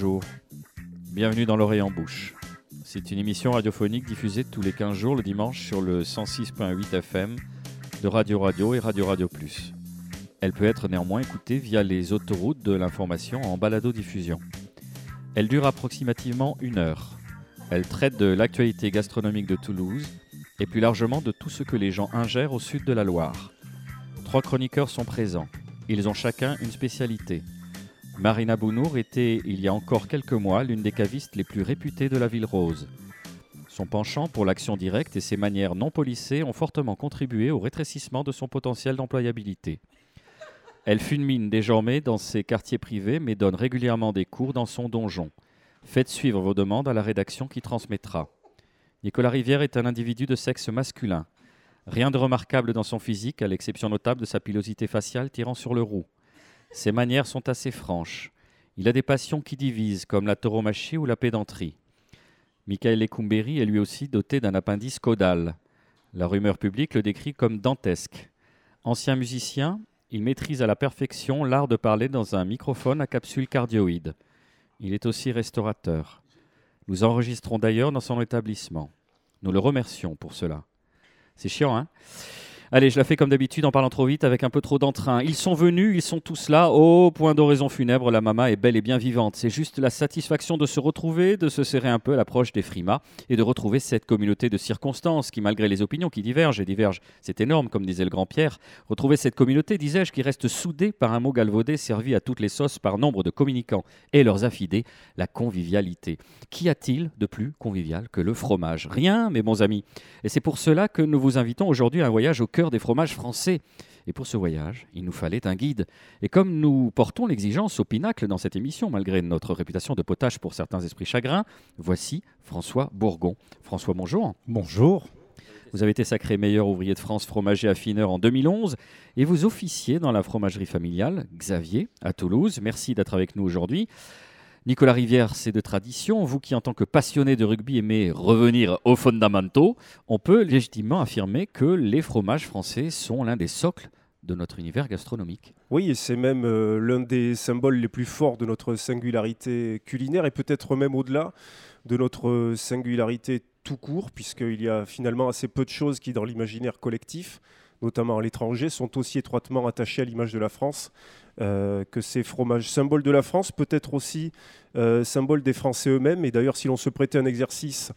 Bonjour, bienvenue dans l'oreille en bouche. C'est une émission radiophonique diffusée tous les 15 jours le dimanche sur le 106.8 FM de Radio Radio et Radio Radio Plus. Elle peut être néanmoins écoutée via les autoroutes de l'information en balado-diffusion. Elle dure approximativement une heure. Elle traite de l'actualité gastronomique de Toulouse et plus largement de tout ce que les gens ingèrent au sud de la Loire. Trois chroniqueurs sont présents. Ils ont chacun une spécialité. Marina Bounour était, il y a encore quelques mois, l'une des cavistes les plus réputées de la ville rose. Son penchant pour l'action directe et ses manières non polissées ont fortement contribué au rétrécissement de son potentiel d'employabilité. Elle fulmine désormais dans ses quartiers privés, mais donne régulièrement des cours dans son donjon. Faites suivre vos demandes à la rédaction qui transmettra. Nicolas Rivière est un individu de sexe masculin. Rien de remarquable dans son physique, à l'exception notable de sa pilosité faciale tirant sur le roux. Ses manières sont assez franches. Il a des passions qui divisent, comme la tauromachie ou la pédanterie. Michael Lecumberi est lui aussi doté d'un appendice caudal. La rumeur publique le décrit comme dantesque. Ancien musicien, il maîtrise à la perfection l'art de parler dans un microphone à capsule cardioïde. Il est aussi restaurateur. Nous enregistrons d'ailleurs dans son établissement. Nous le remercions pour cela. C'est chiant, hein? Allez, je la fais comme d'habitude en parlant trop vite avec un peu trop d'entrain. Ils sont venus, ils sont tous là. Au point d'oraison funèbre, la maman est belle et bien vivante. C'est juste la satisfaction de se retrouver, de se serrer un peu à l'approche des frimas et de retrouver cette communauté de circonstances qui, malgré les opinions qui divergent et divergent, c'est énorme, comme disait le grand Pierre, retrouver cette communauté, disais-je, qui reste soudée par un mot galvaudé servi à toutes les sauces par nombre de communicants et leurs affidés, la convivialité. Qu'y a-t-il de plus convivial que le fromage? Rien, mes bons amis. Et c'est pour cela que nous vous invitons aujourd'hui à un voyage au des fromages français. Et pour ce voyage, il nous fallait un guide. Et comme nous portons l'exigence au pinacle dans cette émission, malgré notre réputation de potage pour certains esprits chagrins, voici François Bourgon. François, bonjour. Bonjour. Vous avez été sacré meilleur ouvrier de France fromager affineur en 2011 et vous officiez dans la fromagerie familiale Xavier à Toulouse. Merci d'être avec nous aujourd'hui. Nicolas Rivière, c'est de tradition. Vous qui, en tant que passionné de rugby, aimez revenir aux fondamentaux, on peut légitimement affirmer que les fromages français sont l'un des socles de notre univers gastronomique. Oui, et c'est même euh, l'un des symboles les plus forts de notre singularité culinaire et peut-être même au-delà de notre singularité tout court, puisqu'il y a finalement assez peu de choses qui, dans l'imaginaire collectif, notamment à l'étranger, sont aussi étroitement attachées à l'image de la France euh, que ces fromages, symbole de la France, peut-être aussi euh, symbole des Français eux-mêmes. Et d'ailleurs, si l'on se prêtait un exercice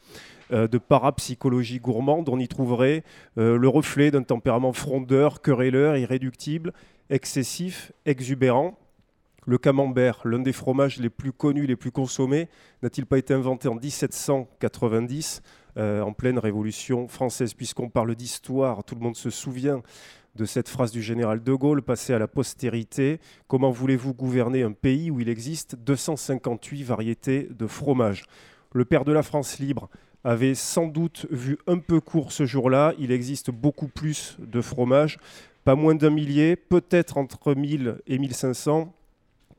euh, de parapsychologie gourmande, on y trouverait le reflet d'un tempérament frondeur, querelleur, irréductible, excessif, exubérant. Le camembert, l'un des fromages les plus connus, les plus consommés, n'a-t-il pas été inventé en 1790, en pleine Révolution française Puisqu'on parle d'histoire, tout le monde se souvient de cette phrase du général de Gaulle passée à la postérité. Comment voulez-vous gouverner un pays où il existe 258 variétés de fromage? Le père de la France libre avait sans doute vu un peu court ce jour-là. Il existe beaucoup plus de fromages, pas moins d'un millier, peut-être entre 1000 et 1500,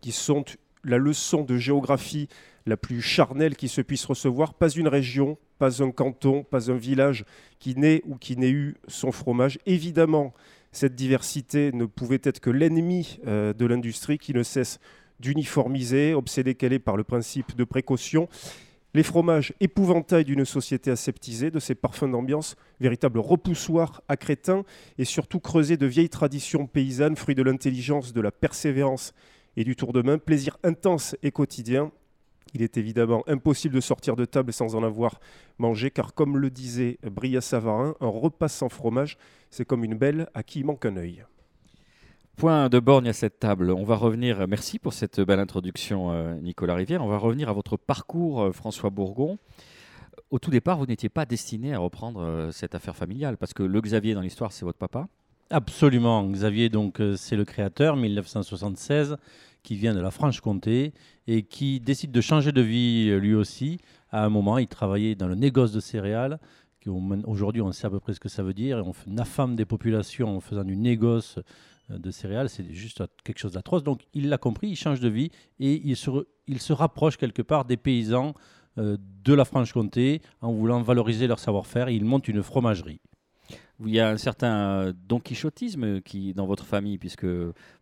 qui sont la leçon de géographie la plus charnelle qui se puisse recevoir. Pas une région, pas un canton, pas un village qui n'ait ou qui n'ait eu son fromage. Évidemment, cette diversité ne pouvait être que l'ennemi euh, de l'industrie qui ne cesse d'uniformiser, obsédée qu'elle est par le principe de précaution. Les fromages, épouvantail d'une société aseptisée, de ses parfums d'ambiance, véritable repoussoir à crétins, et surtout creusé de vieilles traditions paysannes, fruits de l'intelligence, de la persévérance et du tour de main, plaisir intense et quotidien, il est évidemment impossible de sortir de table sans en avoir mangé, car comme le disait Bria Savarin, un repas sans fromage, c'est comme une belle à qui il manque un œil. Point de borgne à cette table. On va revenir, merci pour cette belle introduction euh, Nicolas Rivière, on va revenir à votre parcours euh, François Bourgon. Au tout départ, vous n'étiez pas destiné à reprendre euh, cette affaire familiale, parce que le Xavier dans l'histoire, c'est votre papa? Absolument. Xavier, donc, c'est le créateur, 1976 qui vient de la Franche-Comté et qui décide de changer de vie euh, lui aussi. À un moment, il travaillait dans le négoce de céréales. Aujourd'hui, on sait à peu près ce que ça veut dire. On affame des populations en faisant du négoce euh, de céréales. C'est juste quelque chose d'atroce. Donc, il l'a compris, il change de vie et il se, rapproche quelque part des paysans euh, de la Franche-Comté en voulant valoriser leur savoir-faire. Il monte une fromagerie. Il y a un certain euh, don quichotisme qui dans votre famille, puisque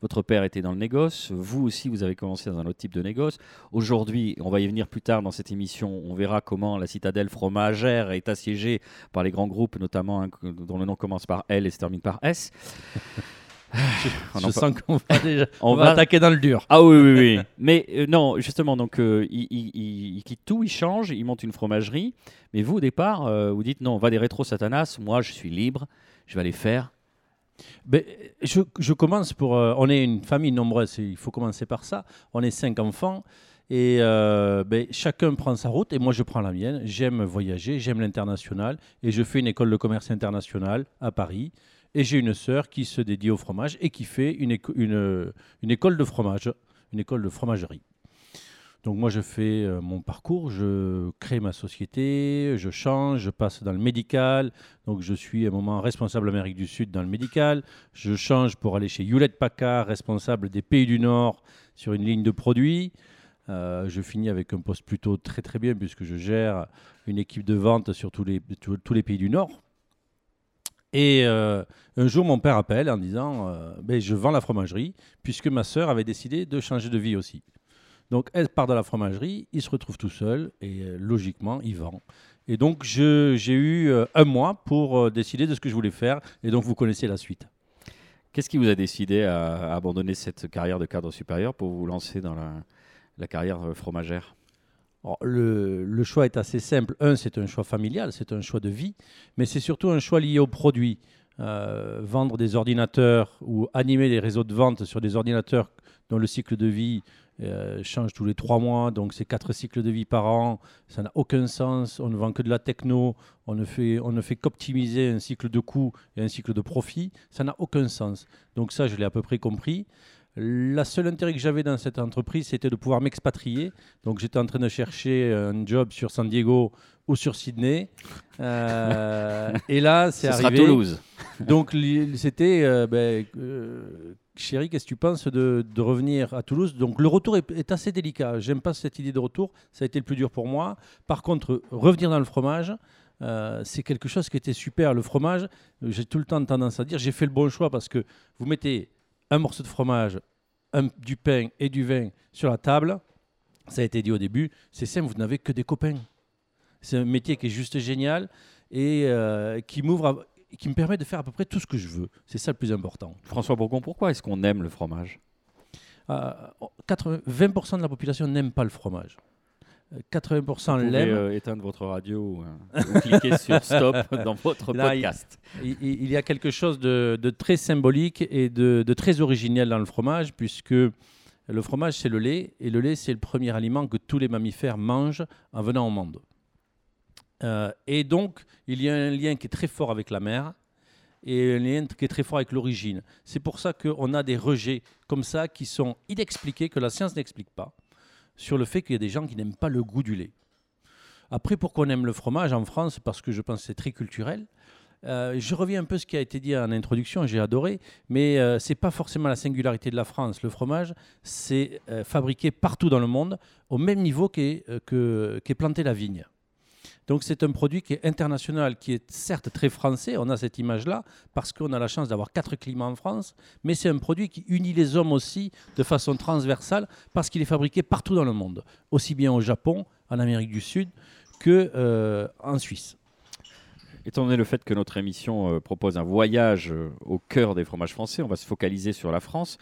votre père était dans le négoce, vous aussi vous avez commencé dans un autre type de négoce. Aujourd'hui, on va y venir plus tard dans cette émission, on verra comment la citadelle fromagère est assiégée par les grands groupes, notamment dont le nom commence par L et se termine par S. je, sens qu'on va déjà on, va, attaquer dans le dur. Ah oui, oui, oui. mais euh, non, justement, donc euh, il, il, quitte tout, il change, il monte une fromagerie. Mais vous, au départ, euh, vous dites non, on va des rétro satanas. Moi, je suis libre, je vais aller faire. Ben, je, je, commence pour. on est une famille nombreuse, il faut commencer par ça. On est cinq enfants. Et ben, chacun prend sa route et moi je prends la mienne. J'aime voyager, j'aime l'international et je fais une école de commerce international à Paris. Et j'ai une sœur qui se dédie au fromage et qui fait une, école de fromage, une école de fromagerie. Donc moi, je fais euh, mon parcours, je crée ma société, je change, je passe dans le médical. Donc je suis à un moment responsable Amérique du Sud dans le médical. Je change pour aller chez Hewlett Packard, responsable des pays du Nord sur une ligne de produits. Euh, je finis avec un poste plutôt très très bien puisque je gère une équipe de vente sur tous les, tous les pays du Nord. Et euh, un jour, mon père appelle en disant euh, ben, Je vends la fromagerie, puisque ma sœur avait décidé de changer de vie aussi. Donc, elle part de la fromagerie, il se retrouve tout seul, et euh, logiquement, il vend. Et donc, j'ai eu un mois pour décider de ce que je voulais faire, et donc, vous connaissez la suite. Qu'est-ce qui vous a décidé à, abandonner cette carrière de cadre supérieur pour vous lancer dans la carrière fromagère? Le, choix est assez simple. Un, c'est un choix familial, c'est un choix de vie, mais c'est surtout un choix lié au produit. Euh, vendre des ordinateurs ou animer des réseaux de vente sur des ordinateurs dont le cycle de vie euh, change tous les trois mois, donc c'est quatre cycles de vie par an, ça n'a aucun sens. On ne vend que de la techno, on ne fait, on ne fait qu'optimiser un cycle de coût et un cycle de profit, ça n'a aucun sens. Donc ça, je l'ai à peu près compris. La seule intérêt que j'avais dans cette entreprise, c'était de pouvoir m'expatrier. Donc j'étais en train de chercher un job sur San Diego ou sur Sydney. Euh, et là, c'est arrivé. Sera Toulouse. Donc c'était, euh, ben, euh, chérie, qu'est-ce que tu penses de, revenir à Toulouse? Donc le retour est, assez délicat. J'aime pas cette idée de retour. Ça a été le plus dur pour moi. Par contre, revenir dans le fromage. c'est quelque chose qui était super. Le fromage, j'ai tout le temps tendance à dire, j'ai fait le bon choix parce que vous mettez un morceau de fromage, du pain et du vin sur la table, ça a été dit au début, c'est simple, vous n'avez que des copains. C'est un métier qui est juste génial et euh, qui m'ouvre, qui me permet de faire à peu près tout ce que je veux. C'est ça le plus important. François Bourgon, pourquoi est-ce qu'on aime le fromage? 20% euh, de la population n'aime pas le fromage. 80% l'aiment. Euh, éteindre votre radio euh, ou cliquer sur stop dans votre podcast. Il, y a quelque chose de, très symbolique et de, très originel dans le fromage, puisque le fromage, c'est le lait, et le lait, c'est le premier aliment que tous les mammifères mangent en venant au monde. Euh, et donc, il y a un lien qui est très fort avec la mer et un lien qui est très fort avec l'origine. C'est pour ça qu'on a des rejets comme ça qui sont inexpliqués, que la science n'explique pas sur le fait qu'il y a des gens qui n'aiment pas le goût du lait. Après, pourquoi on aime le fromage en France? Parce que je pense que c'est très culturel. Euh, je reviens un peu à ce qui a été dit en introduction, j'ai adoré, mais euh, ce n'est pas forcément la singularité de la France. Le fromage, c'est euh, fabriqué partout dans le monde, au même niveau qu'est planté la vigne. Donc c'est un produit qui est international, qui est certes très français, on a cette image-là, parce qu'on a la chance d'avoir quatre climats en France, mais c'est un produit qui unit les hommes aussi de façon transversale, parce qu'il est fabriqué partout dans le monde, aussi bien au Japon, en Amérique du Sud, qu'en euh, Suisse. Étant donné le fait que notre émission euh, propose un voyage euh, au cœur des fromages français, on va se focaliser sur la France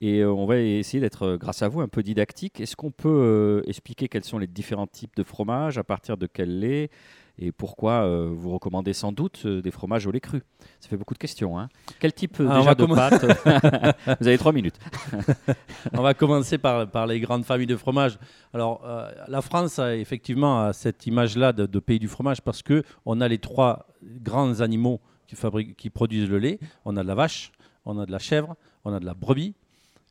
et on va essayer d'être, grâce à vous, un peu didactique. Est-ce qu'on peut expliquer quels sont les différents types de fromages, à partir de quel lait et pourquoi euh, vous recommandez sans doute euh, des fromages au lait cru? Ça fait beaucoup de questions. Hein. Quel type euh, déjà de pâte? Vous avez trois minutes. on va commencer par, par les grandes familles de fromages. Alors, la France a effectivement cette image-là de, pays du fromage parce que on a les trois grands animaux qui, fabriquent, qui produisent le lait. On a de la vache, on a de la chèvre, on a de la brebis.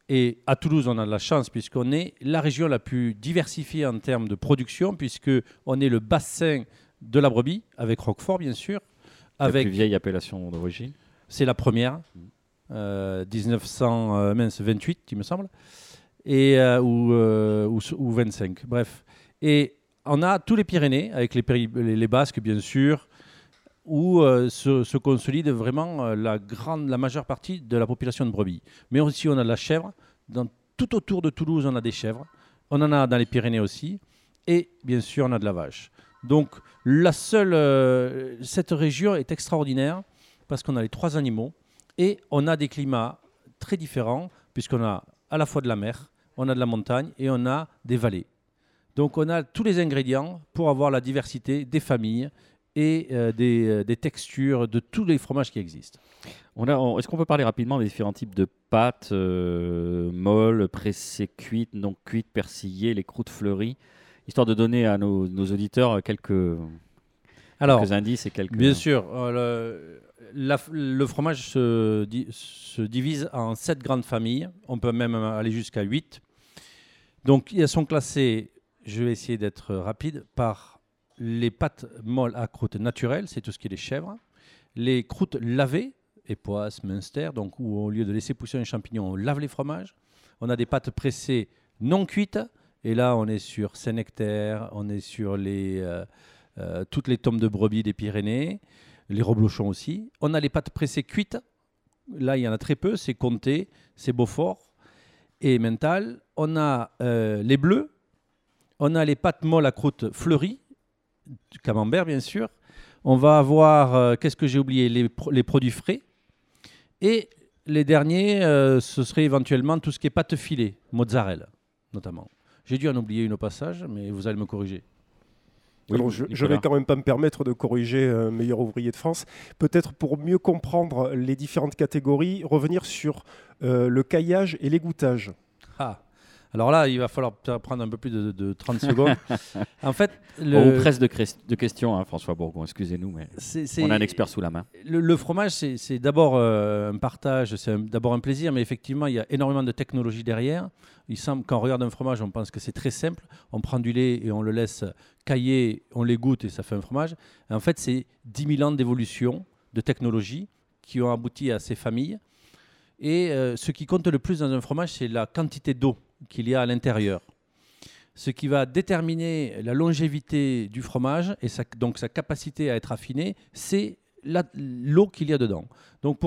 Et à Toulouse, on a de la chance puisqu'on est la région la plus diversifiée en termes de production, puisqu'on est le bassin de la brebis, avec Roquefort, bien sûr. Avec... La plus vieille appellation d'origine C'est la première, 1928, il me semble, et, euh, ou, 25, euh, bref. Et on a tous les Pyrénées, avec les, les, Basques, bien sûr, où euh, se, se consolide vraiment euh, la, grande, la majeure partie de la population de brebis. Mais aussi, on a de la chèvre. Dans, tout autour de Toulouse, on a des chèvres. On en a dans les Pyrénées aussi. Et bien sûr, on a de la vache. Donc, euh, cette région est extraordinaire parce qu'on a les trois animaux et on a des climats très différents puisqu'on a à la fois de la mer, on a de la montagne et on a des vallées. Donc, on a tous les ingrédients pour avoir la diversité des familles et euh, des, euh, des textures de tous les fromages qui existent. On Est-ce qu'on peut parler rapidement des différents types de pâtes molles, pressées, cuites, non cuites, persillées, les croûtes fleuries, histoire de donner à nos, nos auditeurs quelques, Alors, quelques indices et quelques. Bien sûr. euh, le, la- le fromage se, di- se divise en sept grandes familles. On peut même aller jusqu'à 8. Donc, elles sont classées, je vais essayer d'être rapide, par les pâtes molles à croûte naturelle, c'est tout ce qui est les chèvres. Les croûtes lavées, époisses, Munster, donc où au lieu de laisser pousser un champignon, on lave les fromages. On a des pâtes pressées non cuites. Et là, on est sur Saint-Nectaire, on est sur euh, euh, toutes les tomes de brebis des Pyrénées, les reblochons aussi. On a les pâtes pressées cuites. Là, il y en a très peu. C'est Comté, c'est Beaufort et Mental. On a euh, les bleus. On a les pâtes molles à croûte fleurie, du camembert bien sûr. On va avoir, qu'est-ce que j'ai oublié? Les, les produits frais. Et les derniers, ce serait éventuellement tout ce qui est pâte filée, mozzarella notamment. J'ai dû en oublier une au passage, mais vous allez me corriger. Oui, Alors, je, Nicolas. vais quand même pas me permettre de corriger un meilleur ouvrier de France. Peut-être pour mieux comprendre les différentes catégories, revenir sur euh, le caillage et l'égouttage. Ah. Alors là, il va falloir prendre un peu plus de, de 30 secondes. en fait, le, On presse de, questions, hein, François Bourgon, excusez-nous, mais on a un expert sous la main. Le, le fromage, c'est d'abord euh, un partage, c'est d'abord un plaisir, mais effectivement, il y a énormément de technologie derrière. Il semble, quand on regarde un fromage, on pense que c'est très simple. On prend du lait et on le laisse cailler, on l'égoutte et ça fait un fromage. En fait, c'est 10 000 ans d'évolution, de technologie qui ont abouti à ces familles. Et euh, ce qui compte le plus dans un fromage, c'est la quantité d'eau qu'il y a à l'intérieur. Ce qui va déterminer la longévité du fromage et donc sa capacité à être affiné, c'est l'eau qu'il y a dedans. Donc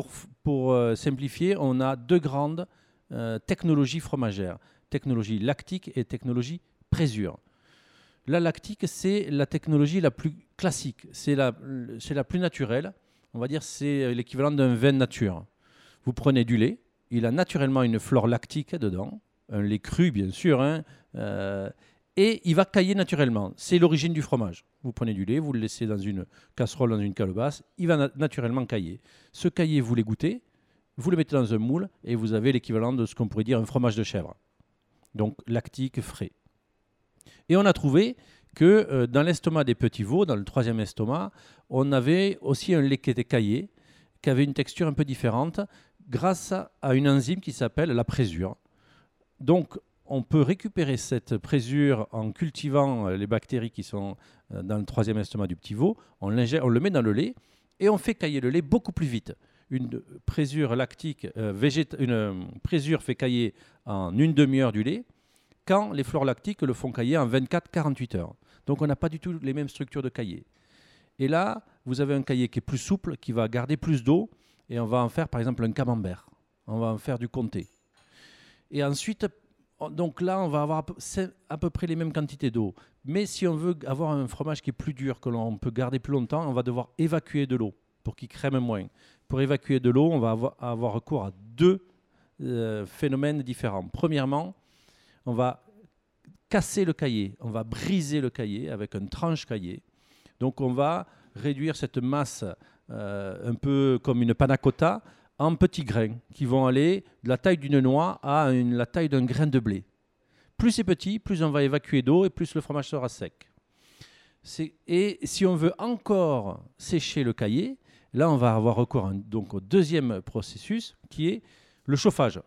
pour, euh, simplifier, on a deux grandes euh, technologies fromagères, technologie lactique et technologie présure. La lactique, c'est la technologie la plus classique, c'est la, la plus naturelle. On va dire c'est l'équivalent d'un vin nature. Vous prenez du lait, il a naturellement une flore lactique dedans, un lait cru bien sûr, hein, euh, et il va cailler naturellement. C'est l'origine du fromage. Vous prenez du lait, vous le laissez dans une casserole, dans une calebasse, il va na- naturellement cailler. Ce caillé, vous l'égouttez, vous le mettez dans un moule et vous avez l'équivalent de ce qu'on pourrait dire un fromage de chèvre. Donc lactique frais. Et on a trouvé que euh, dans l'estomac des petits veaux, dans le troisième estomac, on avait aussi un lait qui était caillé, qui avait une texture un peu différente, grâce à une enzyme qui s'appelle la présure. Donc, on peut récupérer cette présure en cultivant euh, les bactéries qui sont euh, dans le troisième estomac du petit veau. On, le met dans le lait et on fait cailler le lait beaucoup plus vite. Une présure lactique, euh, une euh, présure fait cailler en une demi-heure du lait, quand les fleurs lactiques le font cailler en 24-48 heures. Donc, on n'a pas du tout les mêmes structures de cahier. Et là, vous avez un cahier qui est plus souple, qui va garder plus d'eau, et on va en faire par exemple un camembert. On va en faire du comté. Et ensuite, on- donc là, on va avoir à peu, près les mêmes quantités d'eau. Mais si on veut avoir un fromage qui est plus dur, que l'on peut garder plus longtemps, on va devoir évacuer de l'eau pour qu'il crème moins. Pour évacuer de l'eau, on va avoir, recours à deux euh, phénomènes différents. Premièrement, on va casser le cahier, on va briser le cahier avec une tranche cahier. Donc on va réduire cette masse euh, un peu comme une panna cotta en petits grains qui vont aller de la taille d'une noix à la taille d'un grain de blé. Plus c'est petit, plus on va évacuer d'eau et plus le fromage sera sec. Et si on veut encore sécher le cahier, là on va avoir recours donc au deuxième processus qui est le chauffage.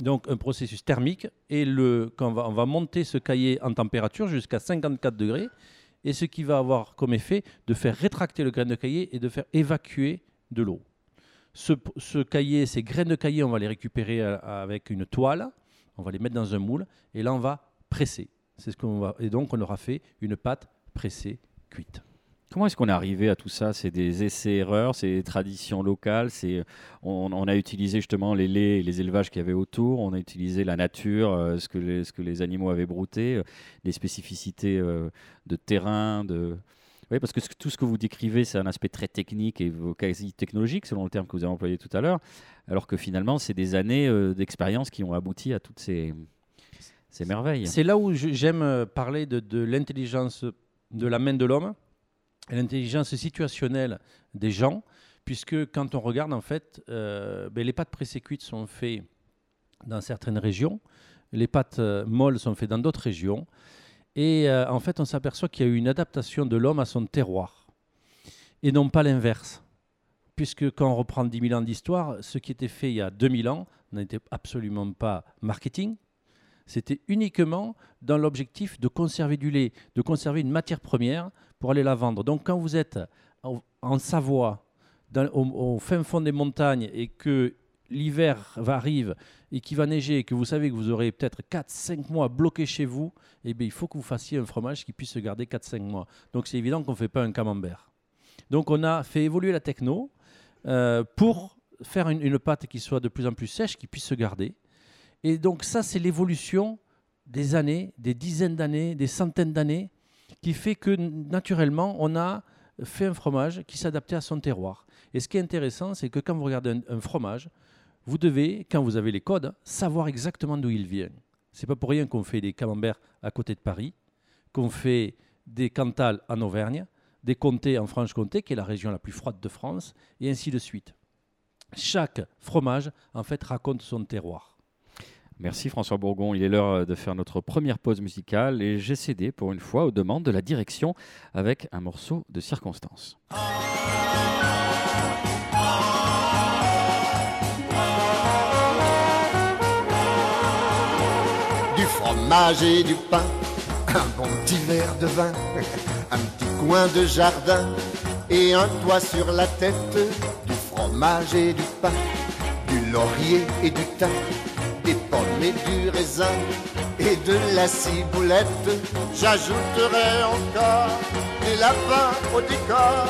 Donc un processus thermique et on va monter ce cahier en température jusqu'à 54 degrés et ce qui va avoir comme effet de faire rétracter le grain de cahier et de faire évacuer de l'eau. Ce, ce cahier, ces graines de cahier, on va les récupérer euh, avec une toile, on va les mettre dans un moule et là on va presser. C'est ce qu'on va et donc on aura fait une pâte pressée cuite. Comment est-ce qu'on est arrivé à tout ça? C'est des essais-erreurs, c'est des traditions locales, c'est on, a utilisé justement les laits et les élevages qu'il y avait autour, on a utilisé la nature, euh, ce, que les, animaux avaient brouté, les spécificités euh, de terrain, de... Oui, parce que tout ce que vous décrivez, c'est un aspect très technique et quasi technologique, selon le terme que vous avez employé tout à l'heure, alors que finalement, c'est des années d'expérience qui ont abouti à toutes ces, ces merveilles. C'est là où j'aime parler de, l'intelligence de la main de l'homme l'intelligence situationnelle des gens, puisque quand on regarde, en fait, euh, ben, les pâtes pré-cuites sont faites dans certaines régions, les pâtes euh, molles sont faites dans d'autres régions, et euh, en fait, on s'aperçoit qu'il y a eu une adaptation de l'homme à son terroir, et non pas l'inverse. Puisque quand on reprend 10 000 ans d'histoire, ce qui était fait il y a 2000 ans n'était absolument pas marketing, c'était uniquement dans l'objectif de conserver du lait, de conserver une matière première pour aller la vendre. Donc quand vous êtes en, Savoie, au, fin fond des montagnes, et que l'hiver arrive et qu'il va neiger et que vous savez que vous aurez peut-être 4-5 mois bloqués chez vous, eh bien, il faut que vous fassiez un fromage qui puisse se garder 4-5 mois. Donc c'est évident qu'on ne fait pas un camembert. Donc on a fait évoluer la techno euh, pour faire une, pâte qui soit de plus en plus sèche, qui puisse se garder. Et donc ça, c'est l'évolution des années, des dizaines d'années, des centaines d'années, qui fait que naturellement, on a fait un fromage qui s'adaptait à son terroir. Et ce qui est intéressant, c'est que quand vous regardez un, fromage, vous devez, quand vous avez les codes, savoir exactement d'où il vient. C'est pas pour rien qu'on fait des camemberts à côté de Paris, qu'on fait des cantales en Auvergne, des comtés en Franche-Comté, qui est la région la plus froide de France, et ainsi de suite. Chaque fromage, en fait, raconte son terroir. Merci François Bourgon. Il est l'heure euh, de faire notre première pause musicale et j'ai cédé pour une fois aux demandes de la direction avec un morceau de circonstance. Du fromage et du pain, un bon petit verre de vin, un petit coin de jardin et un toit sur la tête. Du fromage et du pain, du laurier et du thym des pommes et du raisin et de la ciboulette. J'ajouterai encore des lapins au décor,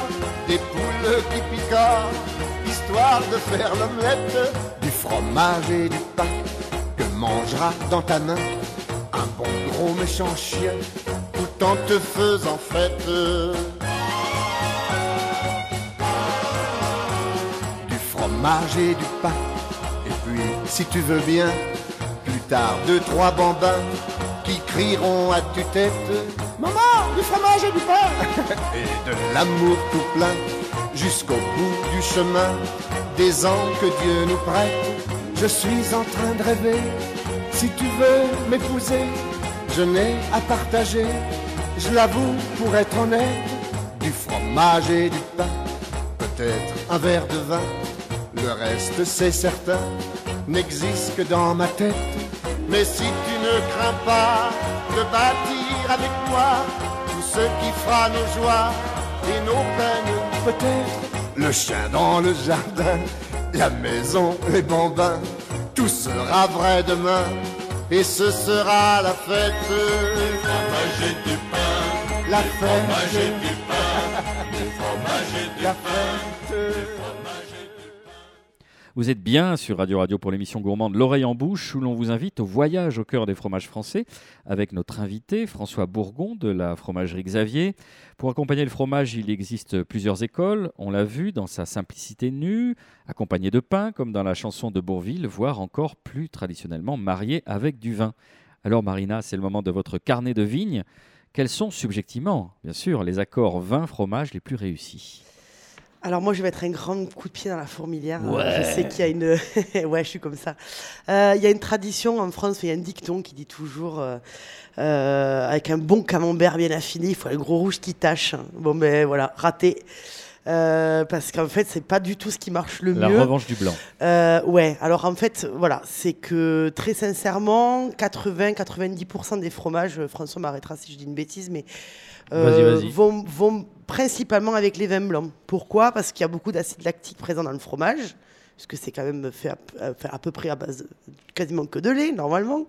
des poules qui histoire de faire l'omelette, du fromage et du pain que mangera dans ta main bon gros méchant chien tout en te faisant fête. Du fromage et du pain si tu veux bien, plus tard deux, trois bambins qui crieront à tue-tête Maman, du fromage et du pain Et de l'amour tout plein jusqu'au bout du chemin des ans que Dieu nous prête. Je suis en train de rêver, si tu veux m'épouser, je n'ai à partager, je l'avoue pour être honnête, du fromage et du pain, peut-être un verre de vin, le reste c'est certain n'existe que dans ma tête. Mais si tu ne crains pas de bâtir avec moi tout ce qui fera nos joies et nos peines, peut-être le chien dans le jardin, la maison, les bambins, tout sera vrai demain et ce sera la fête. du pain, la fête, du pain, Vous êtes bien sur Radio Radio pour l'émission gourmande L'oreille en bouche où l'on vous invite au voyage au cœur des fromages français avec notre invité François Bourgon de la fromagerie Xavier. Pour accompagner le fromage, il existe plusieurs écoles, on l'a vu dans sa simplicité nue, accompagné de pain comme dans la chanson de Bourville, voire encore plus traditionnellement marié avec du vin. Alors Marina, c'est le moment de votre carnet de vigne. Quels sont subjectivement, bien sûr, les accords vin-fromage les plus réussis? Alors moi, je vais mettre un grand coup de pied dans la fourmilière. Je sais qu'il y a une... ouais, je suis comme ça. Euh, il y a une tradition en France, il y a un dicton qui dit toujours, euh, euh, avec un bon camembert bien affiné, il faut le gros rouge qui tâche. Bon, ben voilà, raté. parce qu'en fait, c'est pas du tout ce qui marche le mieux. La revanche du blanc. ouais, alors en fait, voilà, c'est que très sincèrement, 80-90% des fromages, François m'arrêtera si je dis une bêtise, mais vont, vont principalement avec les vins blancs. Pourquoi? Parce qu'il y a beaucoup d'acide lactique présent dans le fromage, puisque c'est quand même fait à, peu près à base quasiment que de lait, normalement.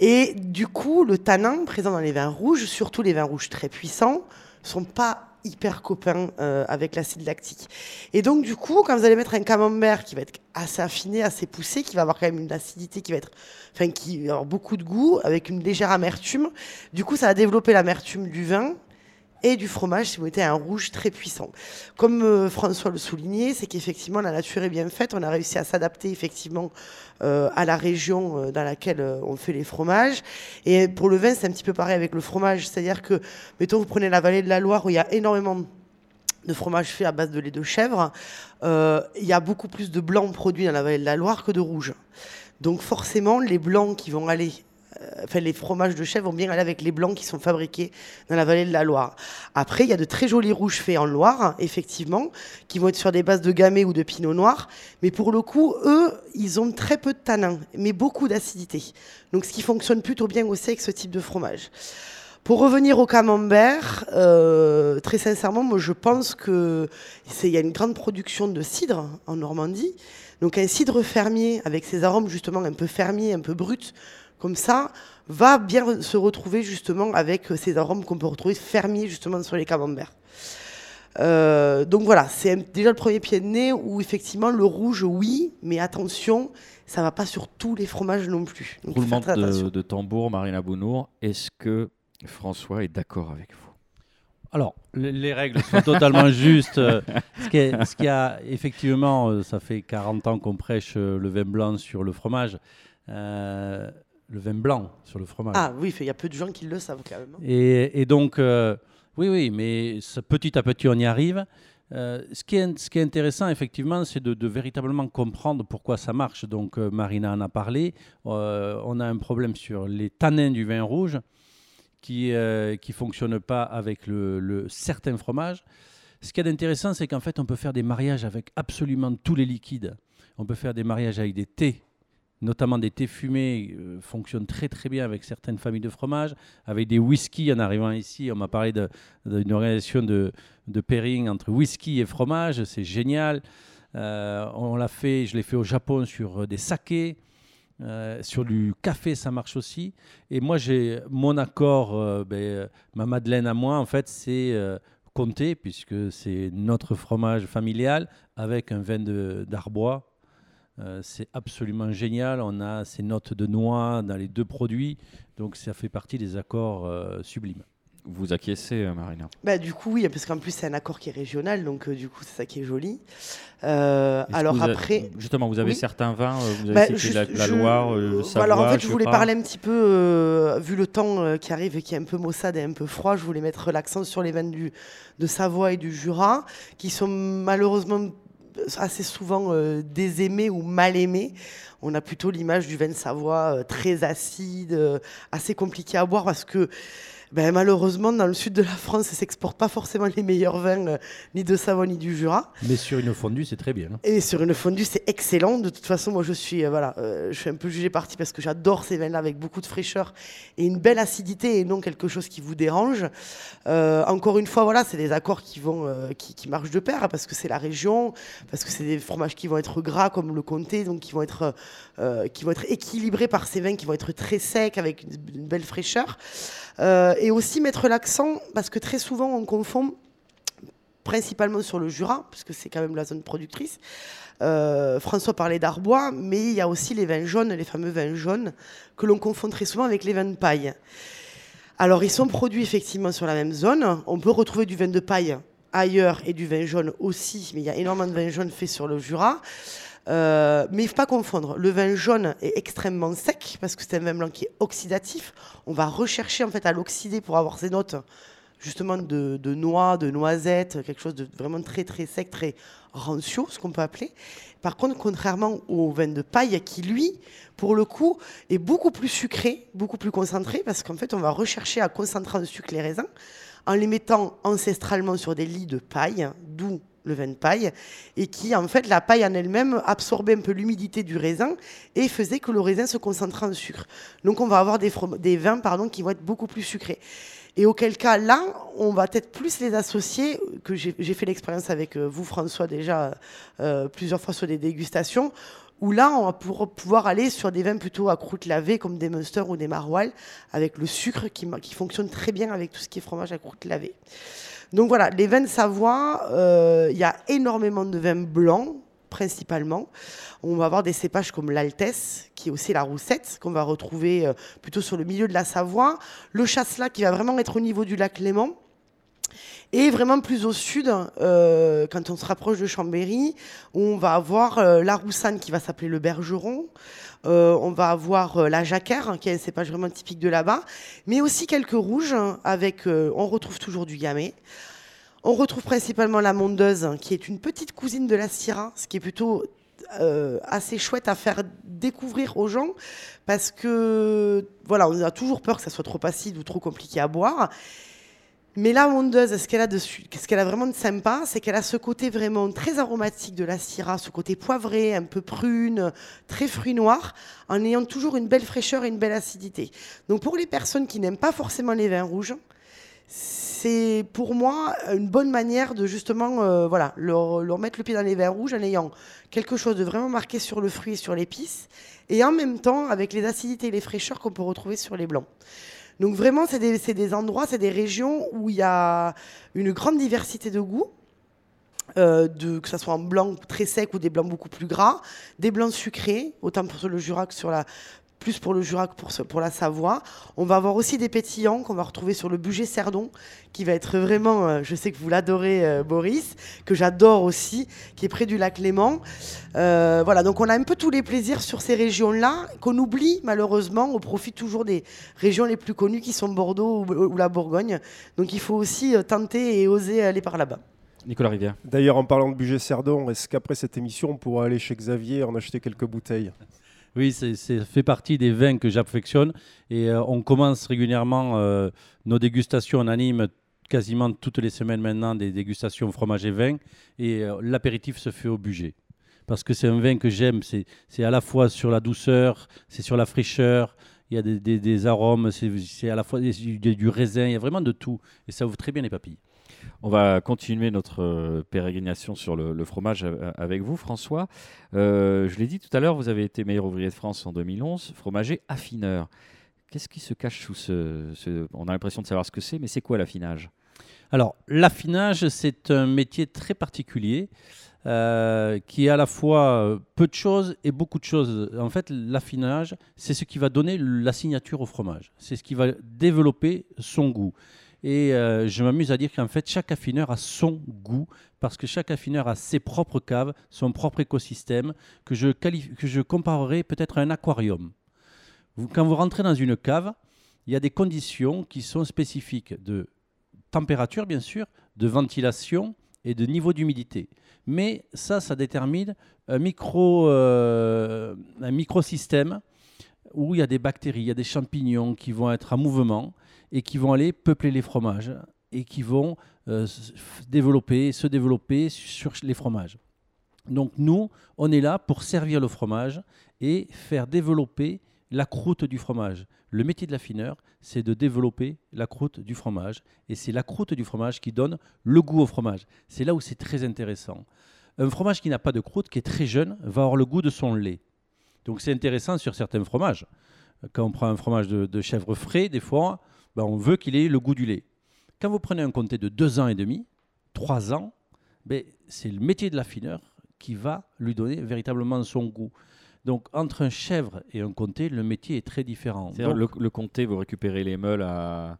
Et du coup, le tanin présent dans les vins rouges, surtout les vins rouges très puissants, sont pas hyper copain avec l'acide lactique. Et donc, du coup, quand vous allez mettre un camembert qui va être assez affiné, assez poussé, qui va avoir quand même une acidité qui va être, enfin, qui va avoir beaucoup de goût, avec une légère amertume, du coup, ça va développer l'amertume du vin et du fromage si vous mettez un rouge très puissant. Comme euh, François le soulignait, c'est qu'effectivement la nature est bien faite, on a réussi à s'adapter effectivement euh, à la région euh, dans laquelle on fait les fromages. Et pour le vin, c'est un petit peu pareil avec le fromage, c'est-à-dire que, mettons, vous prenez la vallée de la Loire où il y a énormément de fromage fait à base de lait de chèvre, il y a beaucoup plus de blancs produits dans la vallée de la Loire que de rouge. Donc forcément, les blancs qui vont aller enfin, les fromages de chèvre vont bien aller avec les blancs qui sont fabriqués dans la vallée de la Loire. Après, il y a de très jolis rouges faits en Loire, effectivement, qui vont être sur des bases de gamay ou de pinot noir. Mais pour le coup, eux, ils ont très peu de tanin, mais beaucoup d'acidité. Donc, ce qui fonctionne plutôt bien aussi avec ce type de fromage. Pour revenir au camembert, euh, très sincèrement, moi je pense qu'il y a une grande production de cidre en Normandie. Donc un cidre fermier avec ses arômes justement un peu fermiers, un peu bruts, comme ça, va bien se retrouver justement avec ces arômes qu'on peut retrouver fermiers justement sur les camemberts. Euh, donc voilà, c'est déjà le premier pied de nez où effectivement le rouge, oui, mais attention, ça va pas sur tous les fromages non plus. Roulement de, de, tambour, Marina Bounour, est-ce que François est d'accord avec vous? Alors, les règles sont totalement justes. Ce qui, est, ce qui a, effectivement, euh, ça fait 40 ans qu'on prêche euh, le vin blanc sur le fromage. Euh, le vin blanc sur le fromage. Ah oui, il y a peu de gens qui le savent quand même. Hein. Et, donc, euh, oui, oui, mais petit à petit, on y arrive. Euh, ce, qui est, ce, qui est, intéressant, effectivement, c'est de, véritablement comprendre pourquoi ça marche. Donc, euh, Marina en a parlé. on a un problème sur les tanins du vin rouge qui ne fonctionnent pas avec le, le certain fromage. Ce qui est intéressant, c'est qu'en fait, on peut faire des mariages avec absolument tous les liquides. On peut faire des mariages avec des thés, notamment des thés fumés, euh, fonctionnent très très bien avec certaines familles de fromages. Avec des whisky, en arrivant ici, on m'a parlé d'une organisation de, pairing entre whisky et fromage, c'est génial. Euh, on l'a fait, je l'ai fait au Japon sur euh, des sakés. sur du café, ça marche aussi. Et moi, j'ai mon accord, ben, ma Madeleine à moi, en fait, c'est Comté, puisque c'est notre fromage familial avec un vin d'Arbois euh, c'est absolument génial. On a ces notes de noix dans les deux produits. Donc ça fait partie des accords euh, sublimes. Vous acquiescez, euh, Marina? Bah, Du coup, oui, parce qu'en plus, c'est un accord qui est régional, donc du coup, c'est ça qui est joli. alors après. Justement, vous avez certains vins, vous avez bah, cité la, Loire, le Savoie, Alors en fait, je voulais parler un petit peu, vu le temps qui arrive et qui est un peu maussade et un peu froid, je voulais mettre l'accent sur les vins du, de Savoie et du Jura, qui sont malheureusement assez souvent euh, désaimé ou mal aimé. On a plutôt l'image du vin de Savoie euh, très acide, euh, assez compliqué à boire parce que ben, malheureusement, dans le sud de la France, ça ne s'exporte pas forcément les meilleurs vins, euh, ni de Savoie, ni du Jura. Mais sur une fondue, c'est très bien. Hein. Et sur une fondue, c'est excellent. De toute façon, moi, je suis, euh, voilà, euh, je suis un peu jugé parti parce que j'adore ces vins-là avec beaucoup de fraîcheur et une belle acidité et non quelque chose qui vous dérange. encore une fois, voilà, c'est des accords qui, vont, qui, qui, marchent de pair hein, parce que c'est la région, parce que c'est des fromages qui vont être gras comme le comté, donc qui vont être, qui vont être équilibrés par ces vins qui vont être très secs avec une, une belle fraîcheur. Euh, et aussi mettre l'accent, parce que très souvent on confond principalement sur le Jura, puisque c'est quand même la zone productrice. Euh, François parlait d'Arbois, mais il y a aussi les vins jaunes, les fameux vins jaunes, que l'on confond très souvent avec les vins de paille. Alors, ils sont produits effectivement sur la même zone. On peut retrouver du vin de paille ailleurs et du vin jaune aussi, mais il y a énormément de vins jaunes faits sur le Jura. Euh, mais il ne faut pas confondre. Le vin jaune est extrêmement sec parce que c'est un vin blanc qui est oxydatif. On va rechercher en fait à l'oxyder pour avoir ces notes justement de, noix, de noisettes, quelque chose de vraiment très très sec, très rancio, ce qu'on peut appeler. Par contre, contrairement au vin de paille qui lui, pour le coup, est beaucoup plus sucré, beaucoup plus concentré parce qu'en fait, on va rechercher à concentrer en sucre les raisins en les mettant ancestralement sur des lits de paille, d'où le vin de paille, et qui, en fait, la paille en elle-même absorbait un peu l'humidité du raisin et faisait que le raisin se concentrait en sucre. Donc, on va avoir des, vins pardon, qui vont être beaucoup plus sucrés. Et auquel cas, là, on va peut-être plus les associer, que j'ai fait l'expérience avec euh, vous, François, déjà euh, plusieurs fois sur des dégustations, où là, on va pouvoir aller sur des vins plutôt à croûte lavée, comme des Munster ou des Maroilles, avec le sucre qui, qui fonctionne très bien avec tout ce qui est fromage à croûte lavée. Donc voilà, les vins de Savoie, il y a énormément de vins blancs principalement. On va avoir des cépages comme l'Altesse, qui est aussi la roussette, qu'on va retrouver plutôt sur le milieu de la Savoie. Le Chasselas, qui va vraiment être au niveau du lac Léman. Et vraiment plus au sud, euh, quand on se rapproche de Chambéry, on va avoir euh, la Roussanne qui va s'appeler le Bergeron. Euh, on va avoir la Jacquère, qui est un cépage vraiment typique de là-bas. Mais aussi quelques rouges, avec, on retrouve toujours du Gamay. On retrouve principalement la Mondeuse, qui est une petite cousine de la Syrah, ce qui est plutôt assez chouette à faire découvrir aux gens parce que voilà, on a toujours peur que ça soit trop acide ou trop compliqué à boire. Mais la Mondeuse, ce qu'elle a, dessus, ce qu'elle a vraiment de sympa, c'est qu'elle a ce côté vraiment très aromatique de la Syrah, ce côté poivré, un peu prune, très fruit noir, en ayant toujours une belle fraîcheur et une belle acidité. Donc pour les personnes qui n'aiment pas forcément les vins rouges, c'est pour moi une bonne manière de justement euh, voilà, leur, leur, mettre le pied dans les vins rouges en ayant quelque chose de vraiment marqué sur le fruit et sur l'épice, et en même temps avec les acidités et les fraîcheurs qu'on peut retrouver sur les blancs. Donc vraiment, c'est des, endroits, c'est des régions où il y a une grande diversité de goûts. Euh, que ce soit en blanc très sec ou des blancs beaucoup plus gras, des blancs sucrés, autant pour le Jura que sur la, plus pour le Jura que pour, pour la Savoie. On va avoir aussi des pétillants qu'on va retrouver sur le budget Cerdon, qui va être vraiment, euh, je sais que vous l'adorez euh, Boris, que j'adore aussi, qui est près du lac Léman. Euh, voilà, donc on a un peu tous les plaisirs sur ces régions-là, qu'on oublie malheureusement au profit toujours des régions les plus connues qui sont Bordeaux ou, la Bourgogne. Donc il faut aussi tenter et oser aller par là-bas. Nicolas Rivière. D'ailleurs, en parlant de budget Cerdon, est-ce qu'après cette émission, on pourra aller chez Xavier en acheter quelques bouteilles? Oui, ça fait partie des vins que j'affectionne. Et euh, on commence régulièrement euh, nos dégustations. On anime quasiment toutes les semaines maintenant des dégustations fromage et vin. Et euh, l'apéritif se fait au budget. Parce que c'est un vin que j'aime. C'est à la fois sur la douceur, c'est sur la fraîcheur. Il y a des, arômes, c'est à la fois du, du raisin. Il y a vraiment de tout. Et ça ouvre très bien les papilles. On va continuer notre euh, pérégrination sur le, fromage avec vous, François. Euh, je l'ai dit tout à l'heure, vous avez été meilleur ouvrier de France en 2011, fromager affineur. Qu'est-ce qui se cache sous ce... On a l'impression de savoir ce que c'est, mais c'est quoi l'affinage? Alors, l'affinage, c'est un métier très particulier. Euh, qui est à la fois peu de choses et beaucoup de choses. En fait, l'affinage, c'est ce qui va donner la signature au fromage. C'est ce qui va développer son goût. Et euh, je m'amuse à dire qu'en fait, chaque affineur a son goût, parce que chaque affineur a ses propres caves, son propre écosystème, que je, que je comparerais peut-être à un aquarium. quand vous rentrez dans une cave, il y a des conditions qui sont spécifiques de température, bien sûr, de ventilation et de niveau d'humidité. Mais ça, ça détermine un, micro, euh, un microsystème où il y a des bactéries, il y a des champignons qui vont être en mouvement et qui vont aller peupler les fromages et qui vont euh, développer, se développer sur les fromages. Donc nous, on est là pour servir le fromage et faire développer la croûte du fromage. Le métier de l'affineur, c'est de développer la croûte du fromage. Et c'est la croûte du fromage qui donne le goût au fromage. C'est là où c'est très intéressant. Un fromage qui n'a pas de croûte, qui est très jeune, va avoir le goût de son lait. Donc c'est intéressant sur certains fromages. Quand on prend un fromage de chèvre frais, des fois, ben, on veut qu'il ait le goût du lait. Quand vous prenez un comté de deux ans et demi, trois ans, ben, c'est le métier de l'affineur qui va lui donner véritablement son goût. Donc entre un chèvre et un comté, le métier est très différent. le, le, comté, vous récupérez les meules à,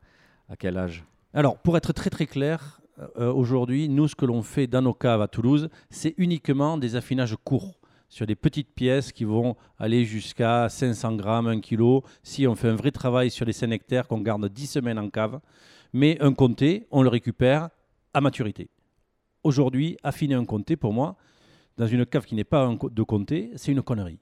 quel âge? Alors pour être très très clair, euh, aujourd'hui, nous ce que l'on fait dans nos caves à Toulouse, c'est uniquement des affinages courts sur des petites pièces qui vont aller jusqu'à 500 grammes, 1 kg, si on fait un vrai travail sur les 5 hectares qu'on garde 10 semaines en cave. Mais un comté, on le récupère à maturité. Aujourd'hui, affiner un comté, pour moi, dans une cave qui n'est pas de comté, c'est une connerie.